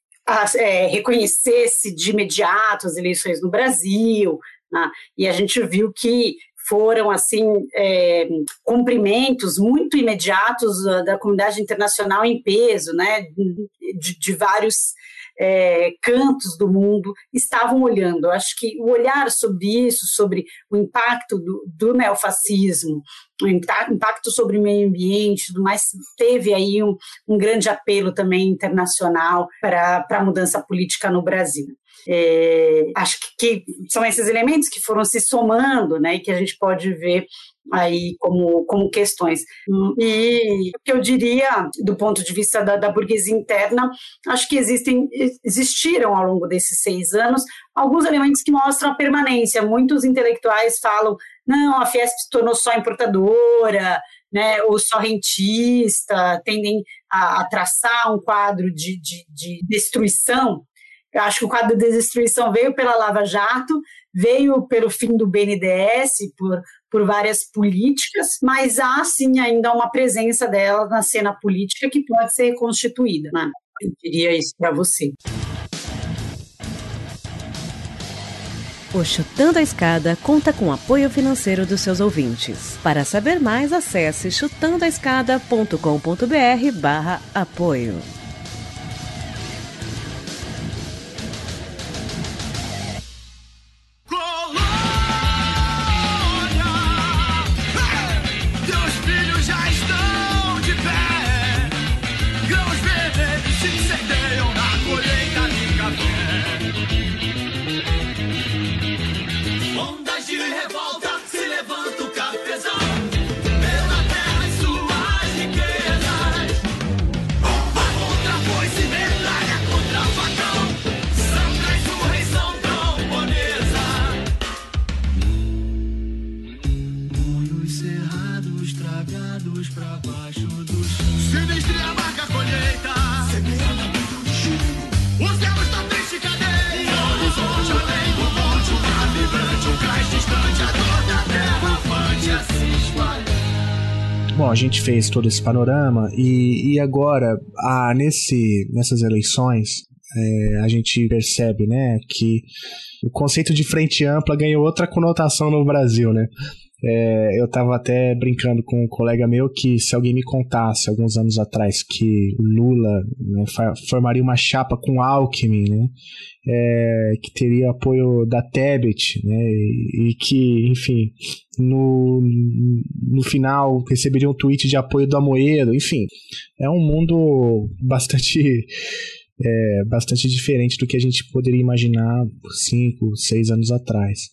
B: é, reconhecesse de imediato as eleições no Brasil, né, e a gente viu que foram assim é, cumprimentos muito imediatos da comunidade internacional em peso, né, de, de vários é, cantos do mundo estavam olhando. Eu acho que o olhar sobre isso, sobre o impacto do, do neofascismo, o impacto sobre o meio ambiente, tudo mais, teve aí um, um grande apelo também internacional para a mudança política no Brasil. É, acho que, que, são esses elementos que foram se somando, né, e que a gente pode ver aí como, como questões. E o que eu diria, do ponto de vista da, da burguesia interna, acho que existem, existiram ao longo desses seis anos alguns elementos que mostram a permanência. Muitos intelectuais falam, não, a Fiesp se tornou só importadora, né, ou só rentista, tendem a, a traçar um quadro de, de, de destruição eu acho que o quadro de destruição veio pela Lava Jato, veio pelo fim do BNDES, por, por várias políticas, mas há sim ainda uma presença dela na cena política que pode ser reconstituída. Né? Eu diria isso para você.
E: O Chutando a Escada conta com apoio financeiro dos seus ouvintes. Para saber mais, acesse chutandoaescada.com.br barra apoio.
A: Bom, a gente fez todo esse panorama e, e agora, ah, nesse, nessas eleições, é, a gente percebe né, que o conceito de frente ampla ganhou outra conotação no Brasil, né? É, eu estava até brincando com um colega meu que se alguém me contasse alguns anos atrás que Lula né, formaria uma chapa com Alckmin, né, é, que teria apoio da Tebet, né, e, e, que, enfim, no, no final receberia um tweet de apoio do Amoedo, enfim, é um mundo bastante é, bastante diferente do que a gente poderia imaginar cinco, seis anos atrás.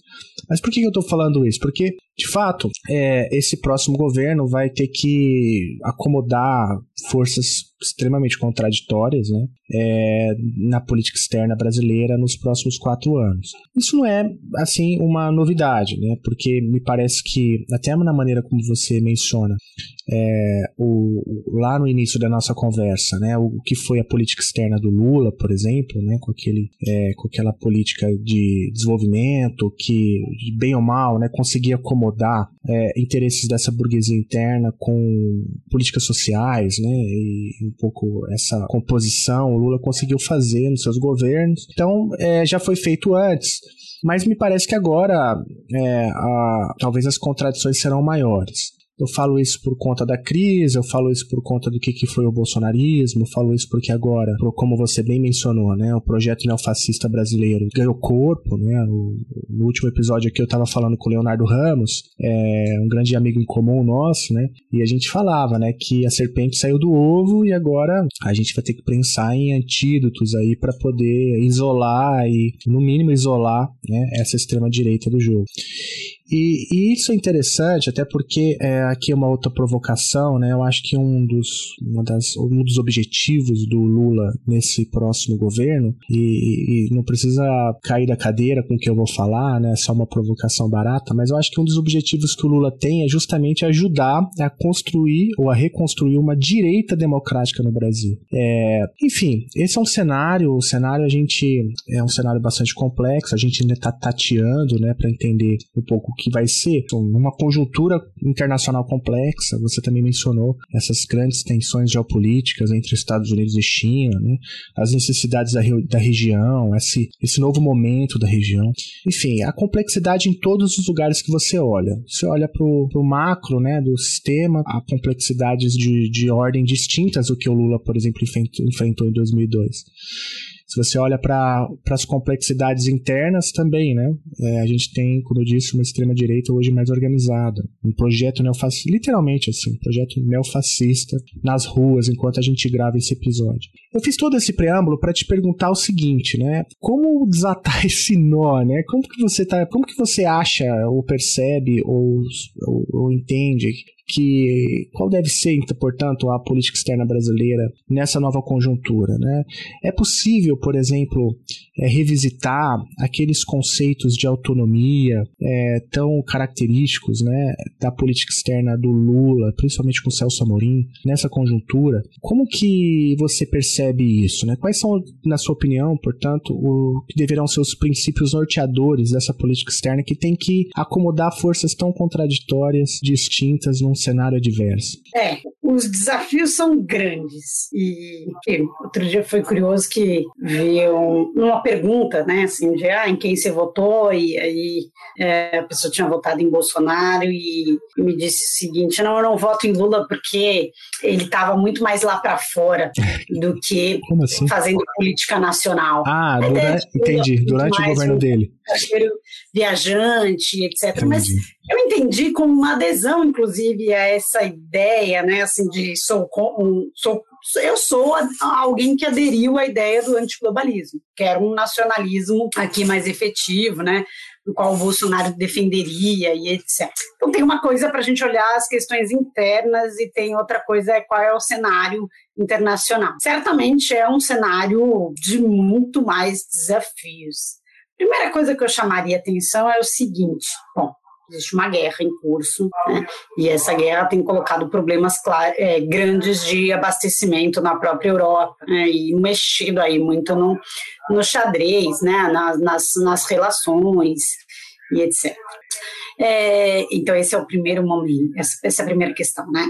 A: Mas por que eu estou falando isso? Porque De fato, é, esse próximo governo vai ter que acomodar forças extremamente contraditórias né, é, na política externa brasileira nos próximos quatro anos. Isso não é, assim, uma novidade, né, porque me parece que, até na maneira como você menciona, é, o, lá no início da nossa conversa, né, o, o, que foi a política externa do Lula, por exemplo, né, com, aquele, é, com aquela política de desenvolvimento que, bem ou mal, né, conseguia acomodar é, interesses dessa burguesia interna com políticas sociais, né, e um pouco essa composição o Lula conseguiu fazer nos seus governos. Então, é, já foi feito antes. Mas me parece que agora é, a, talvez as contradições serão maiores. Eu falo isso por conta da crise, eu falo isso por conta do que, que foi o bolsonarismo, eu falo isso porque agora, como você bem mencionou, né, o projeto neofascista brasileiro ganhou corpo, né, o, no último episódio aqui eu estava falando com o Leonardo Ramos, é, um grande amigo em comum nosso, né, e a gente falava, né, que a serpente saiu do ovo e agora a gente vai ter que pensar em antídotos aí para poder isolar e, no mínimo, isolar né, essa extrema direita do jogo. E, e, isso é interessante, até porque é, aqui é uma outra provocação, né? Eu acho que um dos, das, um dos objetivos do Lula nesse próximo governo, e, e, não precisa cair da cadeira com o que eu vou falar, né? É só uma provocação barata, mas eu acho que um dos objetivos que o Lula tem é justamente ajudar a construir ou a reconstruir uma direita democrática no Brasil. É, enfim, esse é um cenário, o cenário a gente é um cenário bastante complexo, a gente ainda está tateando, né, para entender um pouco que vai ser uma conjuntura internacional complexa. Você também mencionou essas grandes tensões geopolíticas entre Estados Unidos e China, né? as necessidades da, da região, esse, esse novo momento da região. Enfim, a complexidade em todos os lugares que você olha. Você olha para o macro né, do sistema, há complexidades de, de ordem distintas do que o Lula, por exemplo, enfrentou em 2002. Se você olha para as complexidades internas também, né? É, a gente tem, como eu disse, uma extrema-direita hoje mais organizada. Um projeto neofascista, literalmente assim, um projeto neofascista nas ruas enquanto a gente grava esse episódio. Eu fiz todo esse preâmbulo para te perguntar o seguinte, né? Como desatar esse nó, né? Como que você tá, como que você acha ou percebe ou, ou, ou entende que qual deve ser, portanto, a política externa brasileira nessa nova conjuntura. Né? É possível, por exemplo, é, revisitar aqueles conceitos de autonomia é, tão característicos né, da política externa do Lula, principalmente com Celso Amorim, nessa conjuntura. Como que você percebe isso? Né? Quais são, na sua opinião, portanto, o que deverão ser os princípios norteadores dessa política externa que tem que acomodar forças tão contraditórias, distintas, num cenário adverso?
B: É, os desafios são grandes. E, e outro dia foi curioso que veio uma pergunta, né, assim, de ah, em quem você votou, e aí é, a pessoa tinha votado em Bolsonaro e, me disse o seguinte: não, eu não voto em Lula porque ele estava muito mais lá para fora do que assim? fazendo política nacional.
A: Ah, durante, entendi, durante o governo dele.
B: Viajante, etc. Entendi. Mas eu entendi como uma adesão, inclusive, a essa ideia, né, assim, de sou, sou eu sou alguém que aderiu à ideia do antiglobalismo, que era um nacionalismo aqui mais efetivo, né, do qual o Bolsonaro defenderia e etc. Então tem uma coisa para a gente olhar as questões internas e tem outra coisa é qual é o cenário internacional. Certamente é um cenário de muito mais desafios. Primeira coisa que eu chamaria atenção é o seguinte: bom, existe uma guerra em curso, né? e essa guerra tem colocado problemas é, grandes de abastecimento na própria Europa, né? e mexido aí muito no, no xadrez, né? nas, nas, nas relações e etc. É, então, esse é o primeiro momento, essa, essa é a primeira questão, né?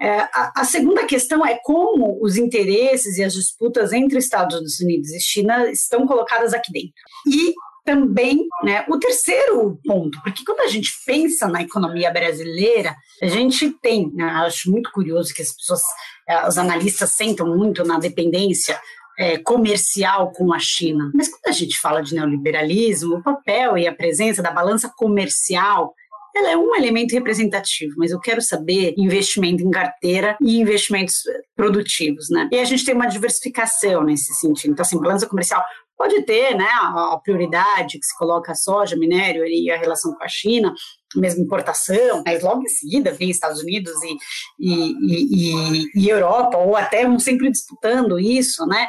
B: É, a, a, segunda questão é como os interesses e as disputas entre Estados Unidos e China estão colocadas aqui dentro. E também né, o terceiro ponto, porque quando a gente pensa na economia brasileira, a gente tem, né, acho muito curioso que as pessoas, eh, os analistas sentam muito na dependência é, comercial com a China. Mas quando a gente fala de neoliberalismo, o papel e a presença da balança comercial ela é um elemento representativo, mas eu quero saber investimento em carteira e investimentos produtivos, né? E a gente tem uma diversificação nesse sentido. Então, assim, balança comercial Pode ter né, a prioridade que se coloca a soja, minério e a relação com a China, mesmo importação, mas logo em seguida vem Estados Unidos e, e, e, e, Europa, ou até um sempre disputando isso, né?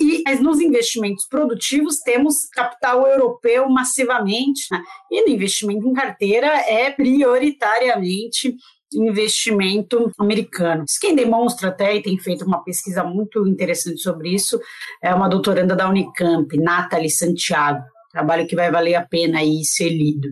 B: E, mas nos investimentos produtivos temos capital europeu massivamente, né? e no investimento em carteira é prioritariamente investimento americano. Isso quem demonstra até, e tem feito uma pesquisa muito interessante sobre isso, é uma doutoranda da Unicamp, Nathalie Santiago, trabalho que vai valer a pena aí ser lido.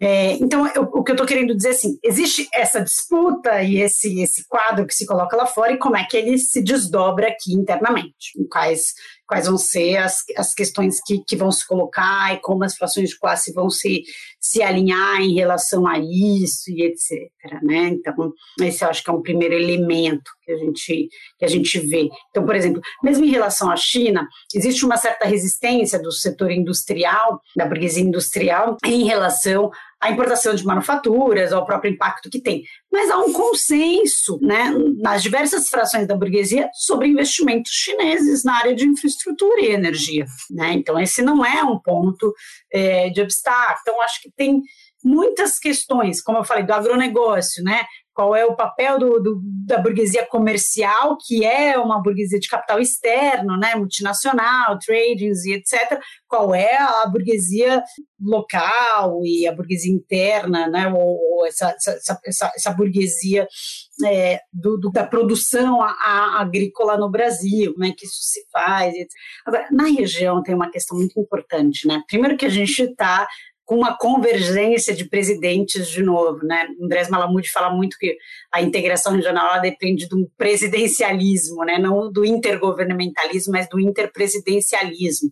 B: É, então, eu, o que eu estou querendo dizer assim, existe essa disputa e esse, esse quadro que se coloca lá fora e como é que ele se desdobra aqui internamente, quais, quais vão ser as, as questões que, que vão se colocar e como as frações de classe vão se, se alinhar em relação a isso e etc. Né? Então, esse eu acho que é um primeiro elemento que a gente, que a gente vê. Então, por exemplo, mesmo em relação à China, existe uma certa resistência do setor industrial, da burguesia industrial, em relação à importação de manufaturas, ao próprio impacto que tem. Mas há um consenso né, nas diversas frações da burguesia sobre investimentos chineses na área de infraestrutura e energia. Né? Então, esse não é um ponto é, de obstáculo. Então, acho que tem muitas questões, como eu falei, do agronegócio, né? Qual é o papel do, do, da burguesia comercial, que é uma burguesia de capital externo, né, multinacional, tradings e etc., qual é a burguesia local e a burguesia interna, né, ou, ou essa, essa, essa, essa, burguesia é, do, do, da produção a, a agrícola no Brasil, como é que isso se faz. Etc. Agora, na região tem uma questão muito importante, né? Primeiro que a gente está com uma convergência de presidentes de novo, né? Andrés Malamud fala muito que a integração regional depende do presidencialismo, né? Não do intergovernamentalismo, mas do interpresidencialismo.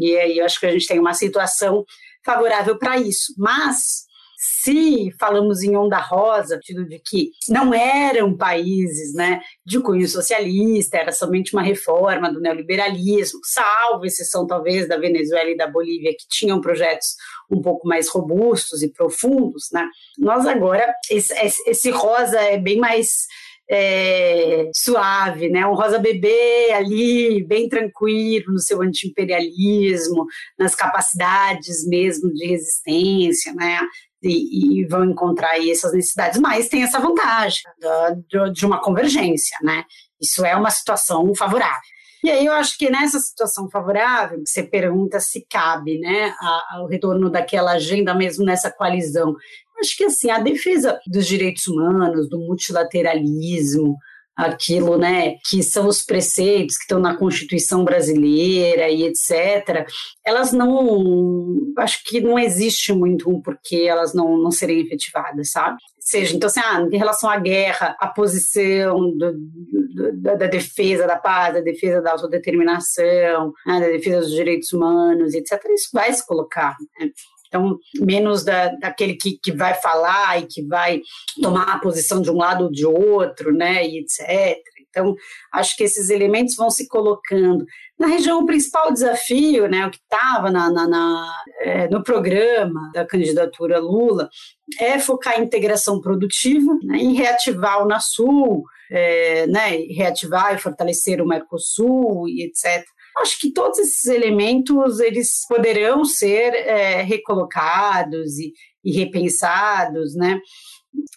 B: E aí eu acho que a gente tem uma situação favorável para isso. Mas se falamos em onda rosa, no de que não eram países né, de cunho socialista, era somente uma reforma do neoliberalismo, salvo exceção talvez da Venezuela e da Bolívia, que tinham projetos um pouco mais robustos e profundos, né? Nós agora, esse, esse rosa é bem mais é, suave, né? Um rosa bebê ali, bem tranquilo no seu antiimperialismo, nas capacidades mesmo de resistência, né? E, e, vão encontrar aí essas necessidades, mas tem essa vantagem da, de uma convergência, né? Isso é uma situação favorável. E aí eu acho que nessa situação favorável, você pergunta se cabe, né, o retorno daquela agenda mesmo nessa coalizão. Acho que assim, a defesa dos direitos humanos, do multilateralismo, aquilo, né, que são os preceitos que estão na Constituição brasileira e etc. Elas não, acho que não existe muito um porquê elas não, não serem efetivadas, sabe? Seja, então, assim, ah, em relação à guerra, a posição do, do, da, defesa da paz, da defesa da autodeterminação, né, da defesa dos direitos humanos, etc., isso vai se colocar. Né? Então, menos da, daquele que, que vai falar e que vai tomar a posição de um lado ou de outro, né, e etc. Então, acho que esses elementos vão se colocando. Na região, o principal desafio, né, o que estava na, na, na é, no programa da candidatura Lula, é focar em integração produtiva, né, em reativar o NASUL, é, né, reativar e fortalecer o Mercosul e etc. Acho que todos esses elementos eles poderão ser é, recolocados e, e repensados, né?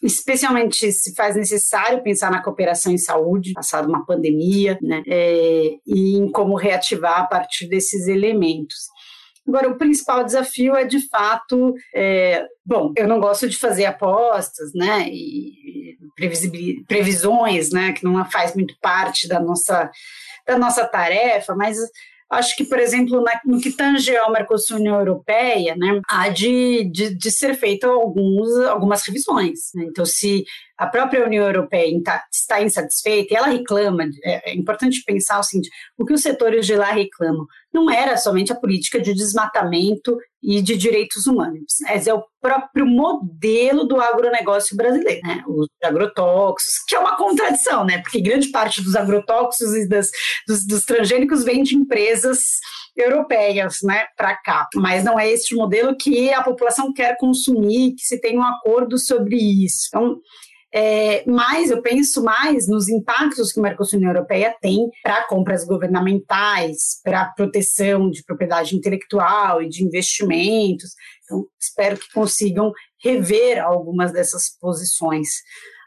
B: especialmente se faz necessário pensar na cooperação em saúde, passada uma pandemia, né, é, e em como reativar a partir desses elementos. Agora, o principal desafio é, de fato, é, bom, eu não gosto de fazer apostas, né, e previsões, né, que não faz muito parte da nossa da nossa tarefa, mas acho que, por exemplo, na, no que tange ao Mercosul União Europeia, né, há de, de, de ser feito alguns, algumas revisões. Né? Então, se a própria União Europeia está insatisfeita e ela reclama, é, é importante pensar o seguinte, o que os setores de lá reclamam não era somente a política de desmatamento e de direitos humanos, mas é o próprio modelo do agronegócio brasileiro, né? os agrotóxicos, que é uma contradição, né? porque grande parte dos agrotóxicos e das, dos, dos transgênicos vem de empresas europeias né, para cá. Mas não é este modelo que a população quer consumir, que se tem um acordo sobre isso. Então, é, mas eu penso mais nos impactos que a Mercosul União Europeia tem para compras governamentais, para proteção de propriedade intelectual e de investimentos. Então, espero que consigam rever algumas dessas posições.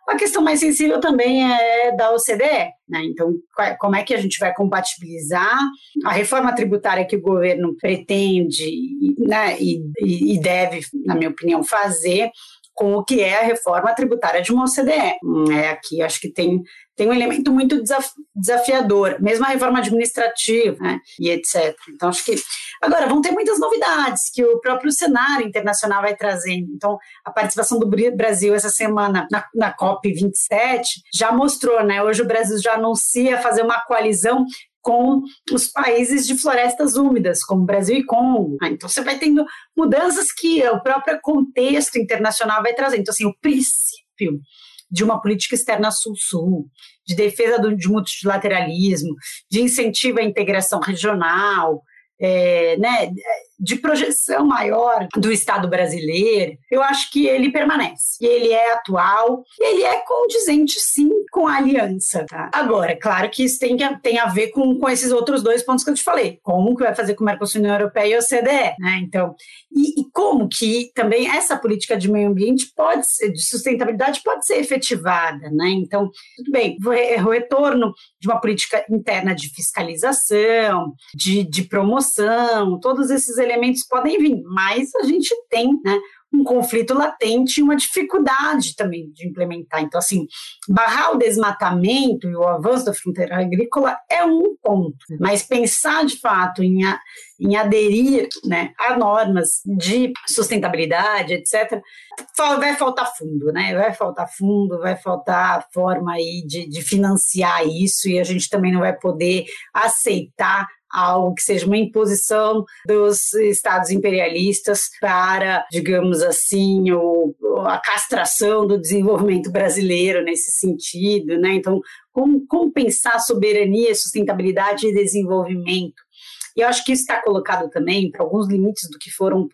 B: A questão mais sensível também é da OCDE, né? Então, como é que a gente vai compatibilizar a reforma tributária que o governo pretende né, e, e deve, na minha opinião, fazer com o que é a reforma tributária de uma OCDE. É, aqui acho que tem, tem um elemento muito desafiador, mesmo a reforma administrativa né, e etc. Então, acho que. Agora, vão ter muitas novidades que o próprio cenário internacional vai trazendo. Então, a participação do Brasil essa semana na, na COP27 já mostrou, né? Hoje o Brasil já anuncia fazer uma coalizão com os países de florestas úmidas, como Brasil e Congo. Ah, então você vai tendo mudanças que o próprio contexto internacional vai trazendo. Então, assim, o princípio de uma política externa sul-sul, de defesa do, de multilateralismo, de incentivo à integração regional, é, né, de projeção maior do Estado brasileiro, eu acho que ele permanece. Ele é atual, e ele é condizente, sim, com a aliança. Tá? Agora, claro que isso tem, que, tem a ver com, com esses outros dois pontos que eu te falei. Como que vai fazer com o Mercosul, União Europeia e o CDE, né? Então, e, e, como que também essa política de meio ambiente pode ser, de sustentabilidade pode ser efetivada, né? Então, tudo bem, o retorno de uma política interna de fiscalização, de, de promoção, todos esses elementos podem vir, mas a gente tem, né? um conflito latente e uma dificuldade também de implementar. Então, assim, barrar o desmatamento e o avanço da fronteira agrícola é um ponto, mas pensar de fato em, a, em aderir né, a normas de sustentabilidade, etc., vai faltar fundo, né? Vai faltar fundo, vai faltar forma aí de, de financiar isso e a gente também não vai poder aceitar algo que seja uma imposição dos estados imperialistas para, digamos assim, o, a castração do desenvolvimento brasileiro nesse sentido, né? Então, como, como pensar soberania, sustentabilidade e desenvolvimento e eu acho que isso está colocado também para alguns limites do que foram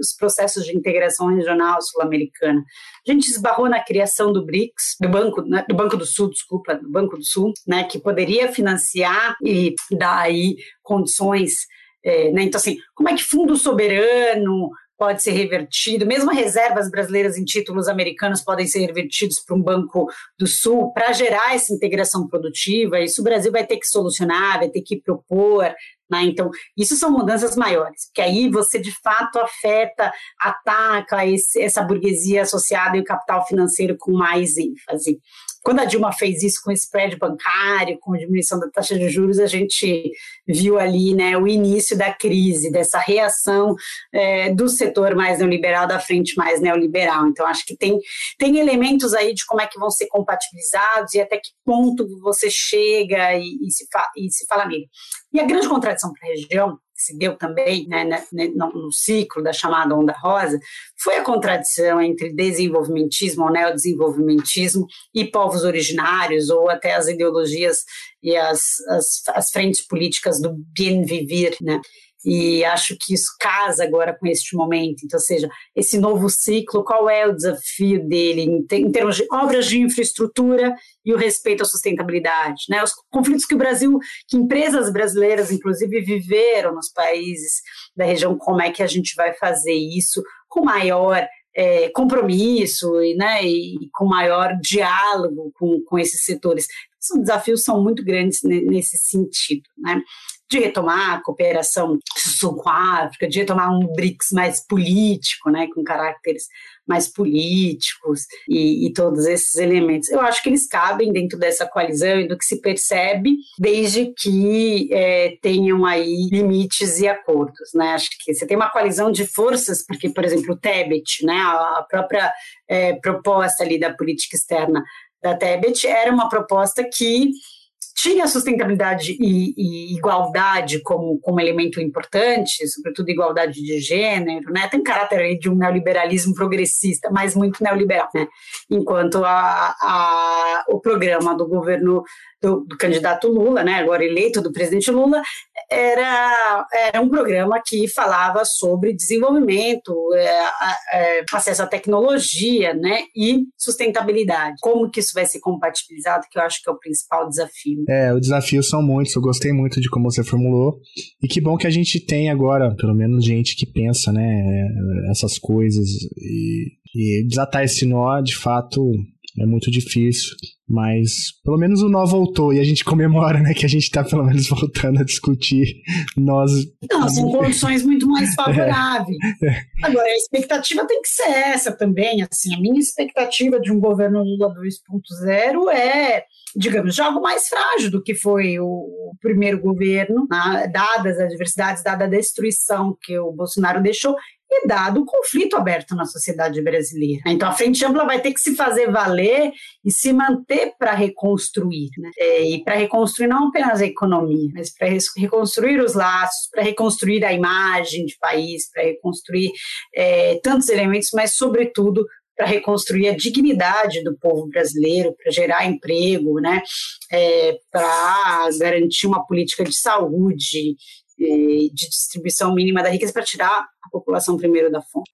B: os processos de integração regional sul-americana. A gente esbarrou na criação do BRICS, do Banco, né, do Banco do Sul, desculpa, do Banco do Sul, né, que poderia financiar e dar aí condições é, né? Então, assim, como é que fundo soberano, pode ser revertido, mesmo reservas brasileiras em títulos americanos podem ser revertidos para um banco do Sul para gerar essa integração produtiva. Isso o Brasil vai ter que solucionar, vai ter que propor. Né? Então, isso são mudanças maiores, porque aí você de fato afeta, ataca esse, essa burguesia associada e o capital financeiro com mais ênfase. Quando a Dilma fez isso com o spread bancário, com a diminuição da taxa de juros, a gente viu ali né, o início da crise, dessa reação é, do setor mais neoliberal da frente mais neoliberal. Então, acho que tem, tem elementos aí de como é que vão ser compatibilizados e até que ponto você chega e, e se, fa, e se fala nele. E a grande contradição para a região se deu também né, né, né no ciclo da chamada onda rosa, foi a contradição entre desenvolvimentismo ou neodesenvolvimentismo e povos originários, ou até as ideologias e as, as, as frentes políticas do bien viver, né? E acho que isso casa agora com este momento. Então, seja, esse novo ciclo, qual é o desafio dele em, em termos de obras de infraestrutura e o respeito à sustentabilidade? Né? Os conflitos que o Brasil, que empresas brasileiras, inclusive, viveram nos países da região, como é que a gente vai fazer isso com maior é, compromisso e, né, e com maior diálogo com, com esses setores. Os desafios são muito grandes nesse sentido. Né? De retomar a cooperação sul África, de retomar um BRICS mais político, né, com caracteres mais políticos e, e, todos esses elementos. Eu acho que eles cabem dentro dessa coalizão e do que se percebe, desde que é, tenham aí limites e acordos. Né? Acho que você tem uma coalizão de forças, porque, por exemplo, o Tebet, né, a própria é, proposta ali da política externa da Tebet era uma proposta que tinha sustentabilidade e, e, igualdade como, como elemento importante, sobretudo igualdade de gênero, né? Tem caráter de um neoliberalismo progressista, mas muito neoliberal, né? Enquanto a, a, o programa do governo do, do, candidato Lula, né, agora eleito do presidente Lula, era, era um programa que falava sobre desenvolvimento, é, é, acesso à tecnologia né, e sustentabilidade. Como que isso vai ser compatibilizado, que eu acho que é o principal desafio.
A: É, os desafios são muitos, eu gostei muito de como você formulou. E que bom que a gente tem agora, pelo menos, gente que pensa, né, essas coisas. E, e desatar esse nó, de fato, é muito difícil, mas pelo menos o nó voltou e a gente comemora, né, que a gente está pelo menos voltando a discutir nós.
B: Não, são condições muito mais favoráveis. É. Agora, a expectativa tem que ser essa também, assim, a minha expectativa de um governo Lula 2.0 é digamos, de algo mais frágil do que foi o primeiro governo, né, dadas as adversidades, dada a destruição que o Bolsonaro deixou, e dado o conflito aberto na sociedade brasileira. Então, a Frente Ampla vai ter que se fazer valer e se manter para reconstruir. Né? É, e para reconstruir não apenas a economia, mas para reconstruir os laços, para reconstruir a imagem de país, para reconstruir é, tantos elementos, mas, sobretudo, para reconstruir a dignidade do povo brasileiro, para gerar emprego, né, é, para garantir uma política de saúde, de distribuição mínima da riqueza para tirar a população primeiro da fome.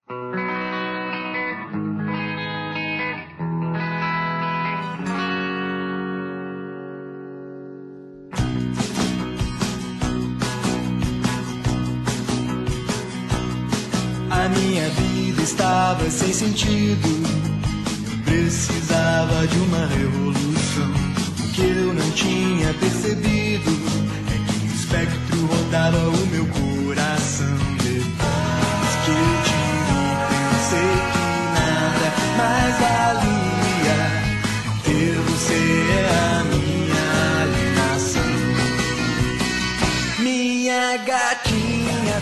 F: A minha vida estava sem sentido. Precisava de uma revolução. Que eu não tinha percebido rodava o meu coração. Depois que eu te vi, pensei que nada mais valia. Ter você é a minha alienação. Minha gatinha.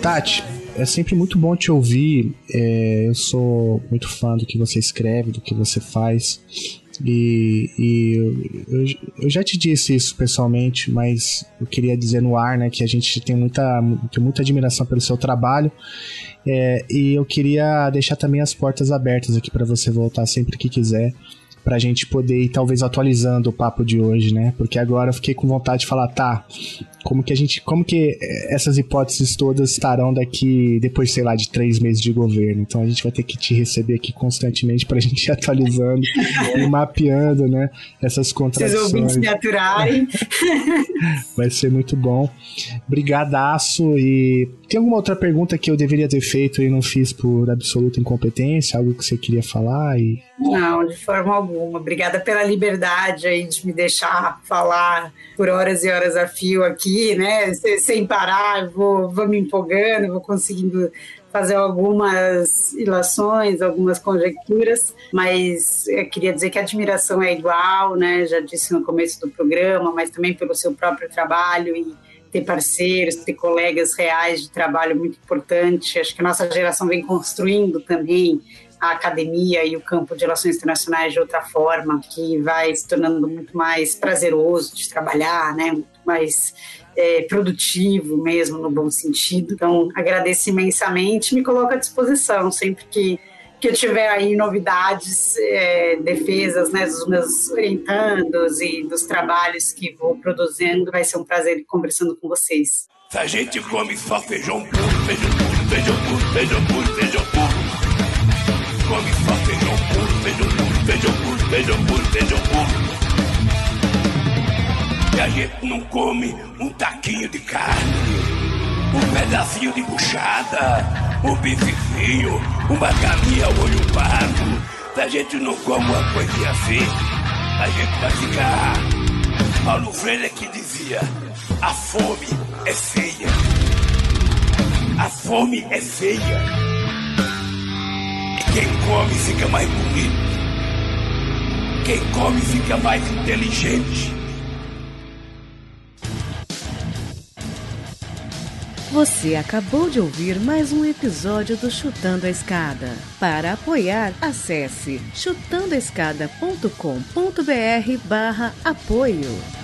A: Tati, é sempre muito bom te ouvir. É, eu sou muito fã do que você escreve, do que você faz. E, e eu, eu, já te disse isso pessoalmente, mas eu queria dizer no ar, né, que a gente tem muita, tem muita admiração pelo seu trabalho. É, e eu queria deixar também as portas abertas aqui para você voltar sempre que quiser pra gente poder ir talvez atualizando o papo de hoje, né? Porque agora eu fiquei com vontade de falar, tá, como que a gente, como que essas hipóteses todas estarão daqui depois, sei lá, de três meses de governo? Então a gente vai ter que te receber aqui constantemente pra gente ir atualizando e mapeando, né? Essas contradições. Vocês ouvintes
B: me aturarem.
A: vai ser muito bom. Brigadaço e tem alguma outra pergunta que eu deveria ter feito e não fiz por absoluta incompetência? Algo que você queria falar? E...
B: Não, de forma alguma. Obrigada pela liberdade aí de me deixar falar por horas e horas a fio aqui, né? Sem parar, vou, vou me empolgando, vou conseguindo fazer algumas ilações, algumas conjecturas, mas eu queria dizer que a admiração é igual, né? Já disse no começo do programa, mas também pelo seu próprio trabalho e ter parceiros, ter colegas reais de trabalho muito importante. Acho que a nossa geração vem construindo também a academia e o campo de relações internacionais de outra forma, que vai se tornando muito mais prazeroso de trabalhar, né? Muito mais é, produtivo mesmo, no bom sentido. Então, agradeço imensamente, me coloco à disposição sempre que que eu tiver aí novidades, é, defesas né, dos meus orientandos e dos trabalhos que vou produzindo, vai ser um prazer conversando com vocês.
G: A gente come só feijão puro, feijão puro, feijão puro, feijão puro, feijão puro. Come só feijão puro, feijão puro, feijão puro, feijão puro, feijão puro. E a gente não come um taquinho de carne um pedacinho de buchada, um bifezinho, uma galinha olho pardo. Se a gente não come uma coisinha assim, a gente vai ficar. Paulo Freire que dizia: a fome é feia. A fome é feia. Quem come fica mais bonito. Quem come fica mais inteligente.
E: Você acabou de ouvir mais um episódio do Chutando a Escada. Para apoiar, acesse chutandoaescada.com.br barra apoio.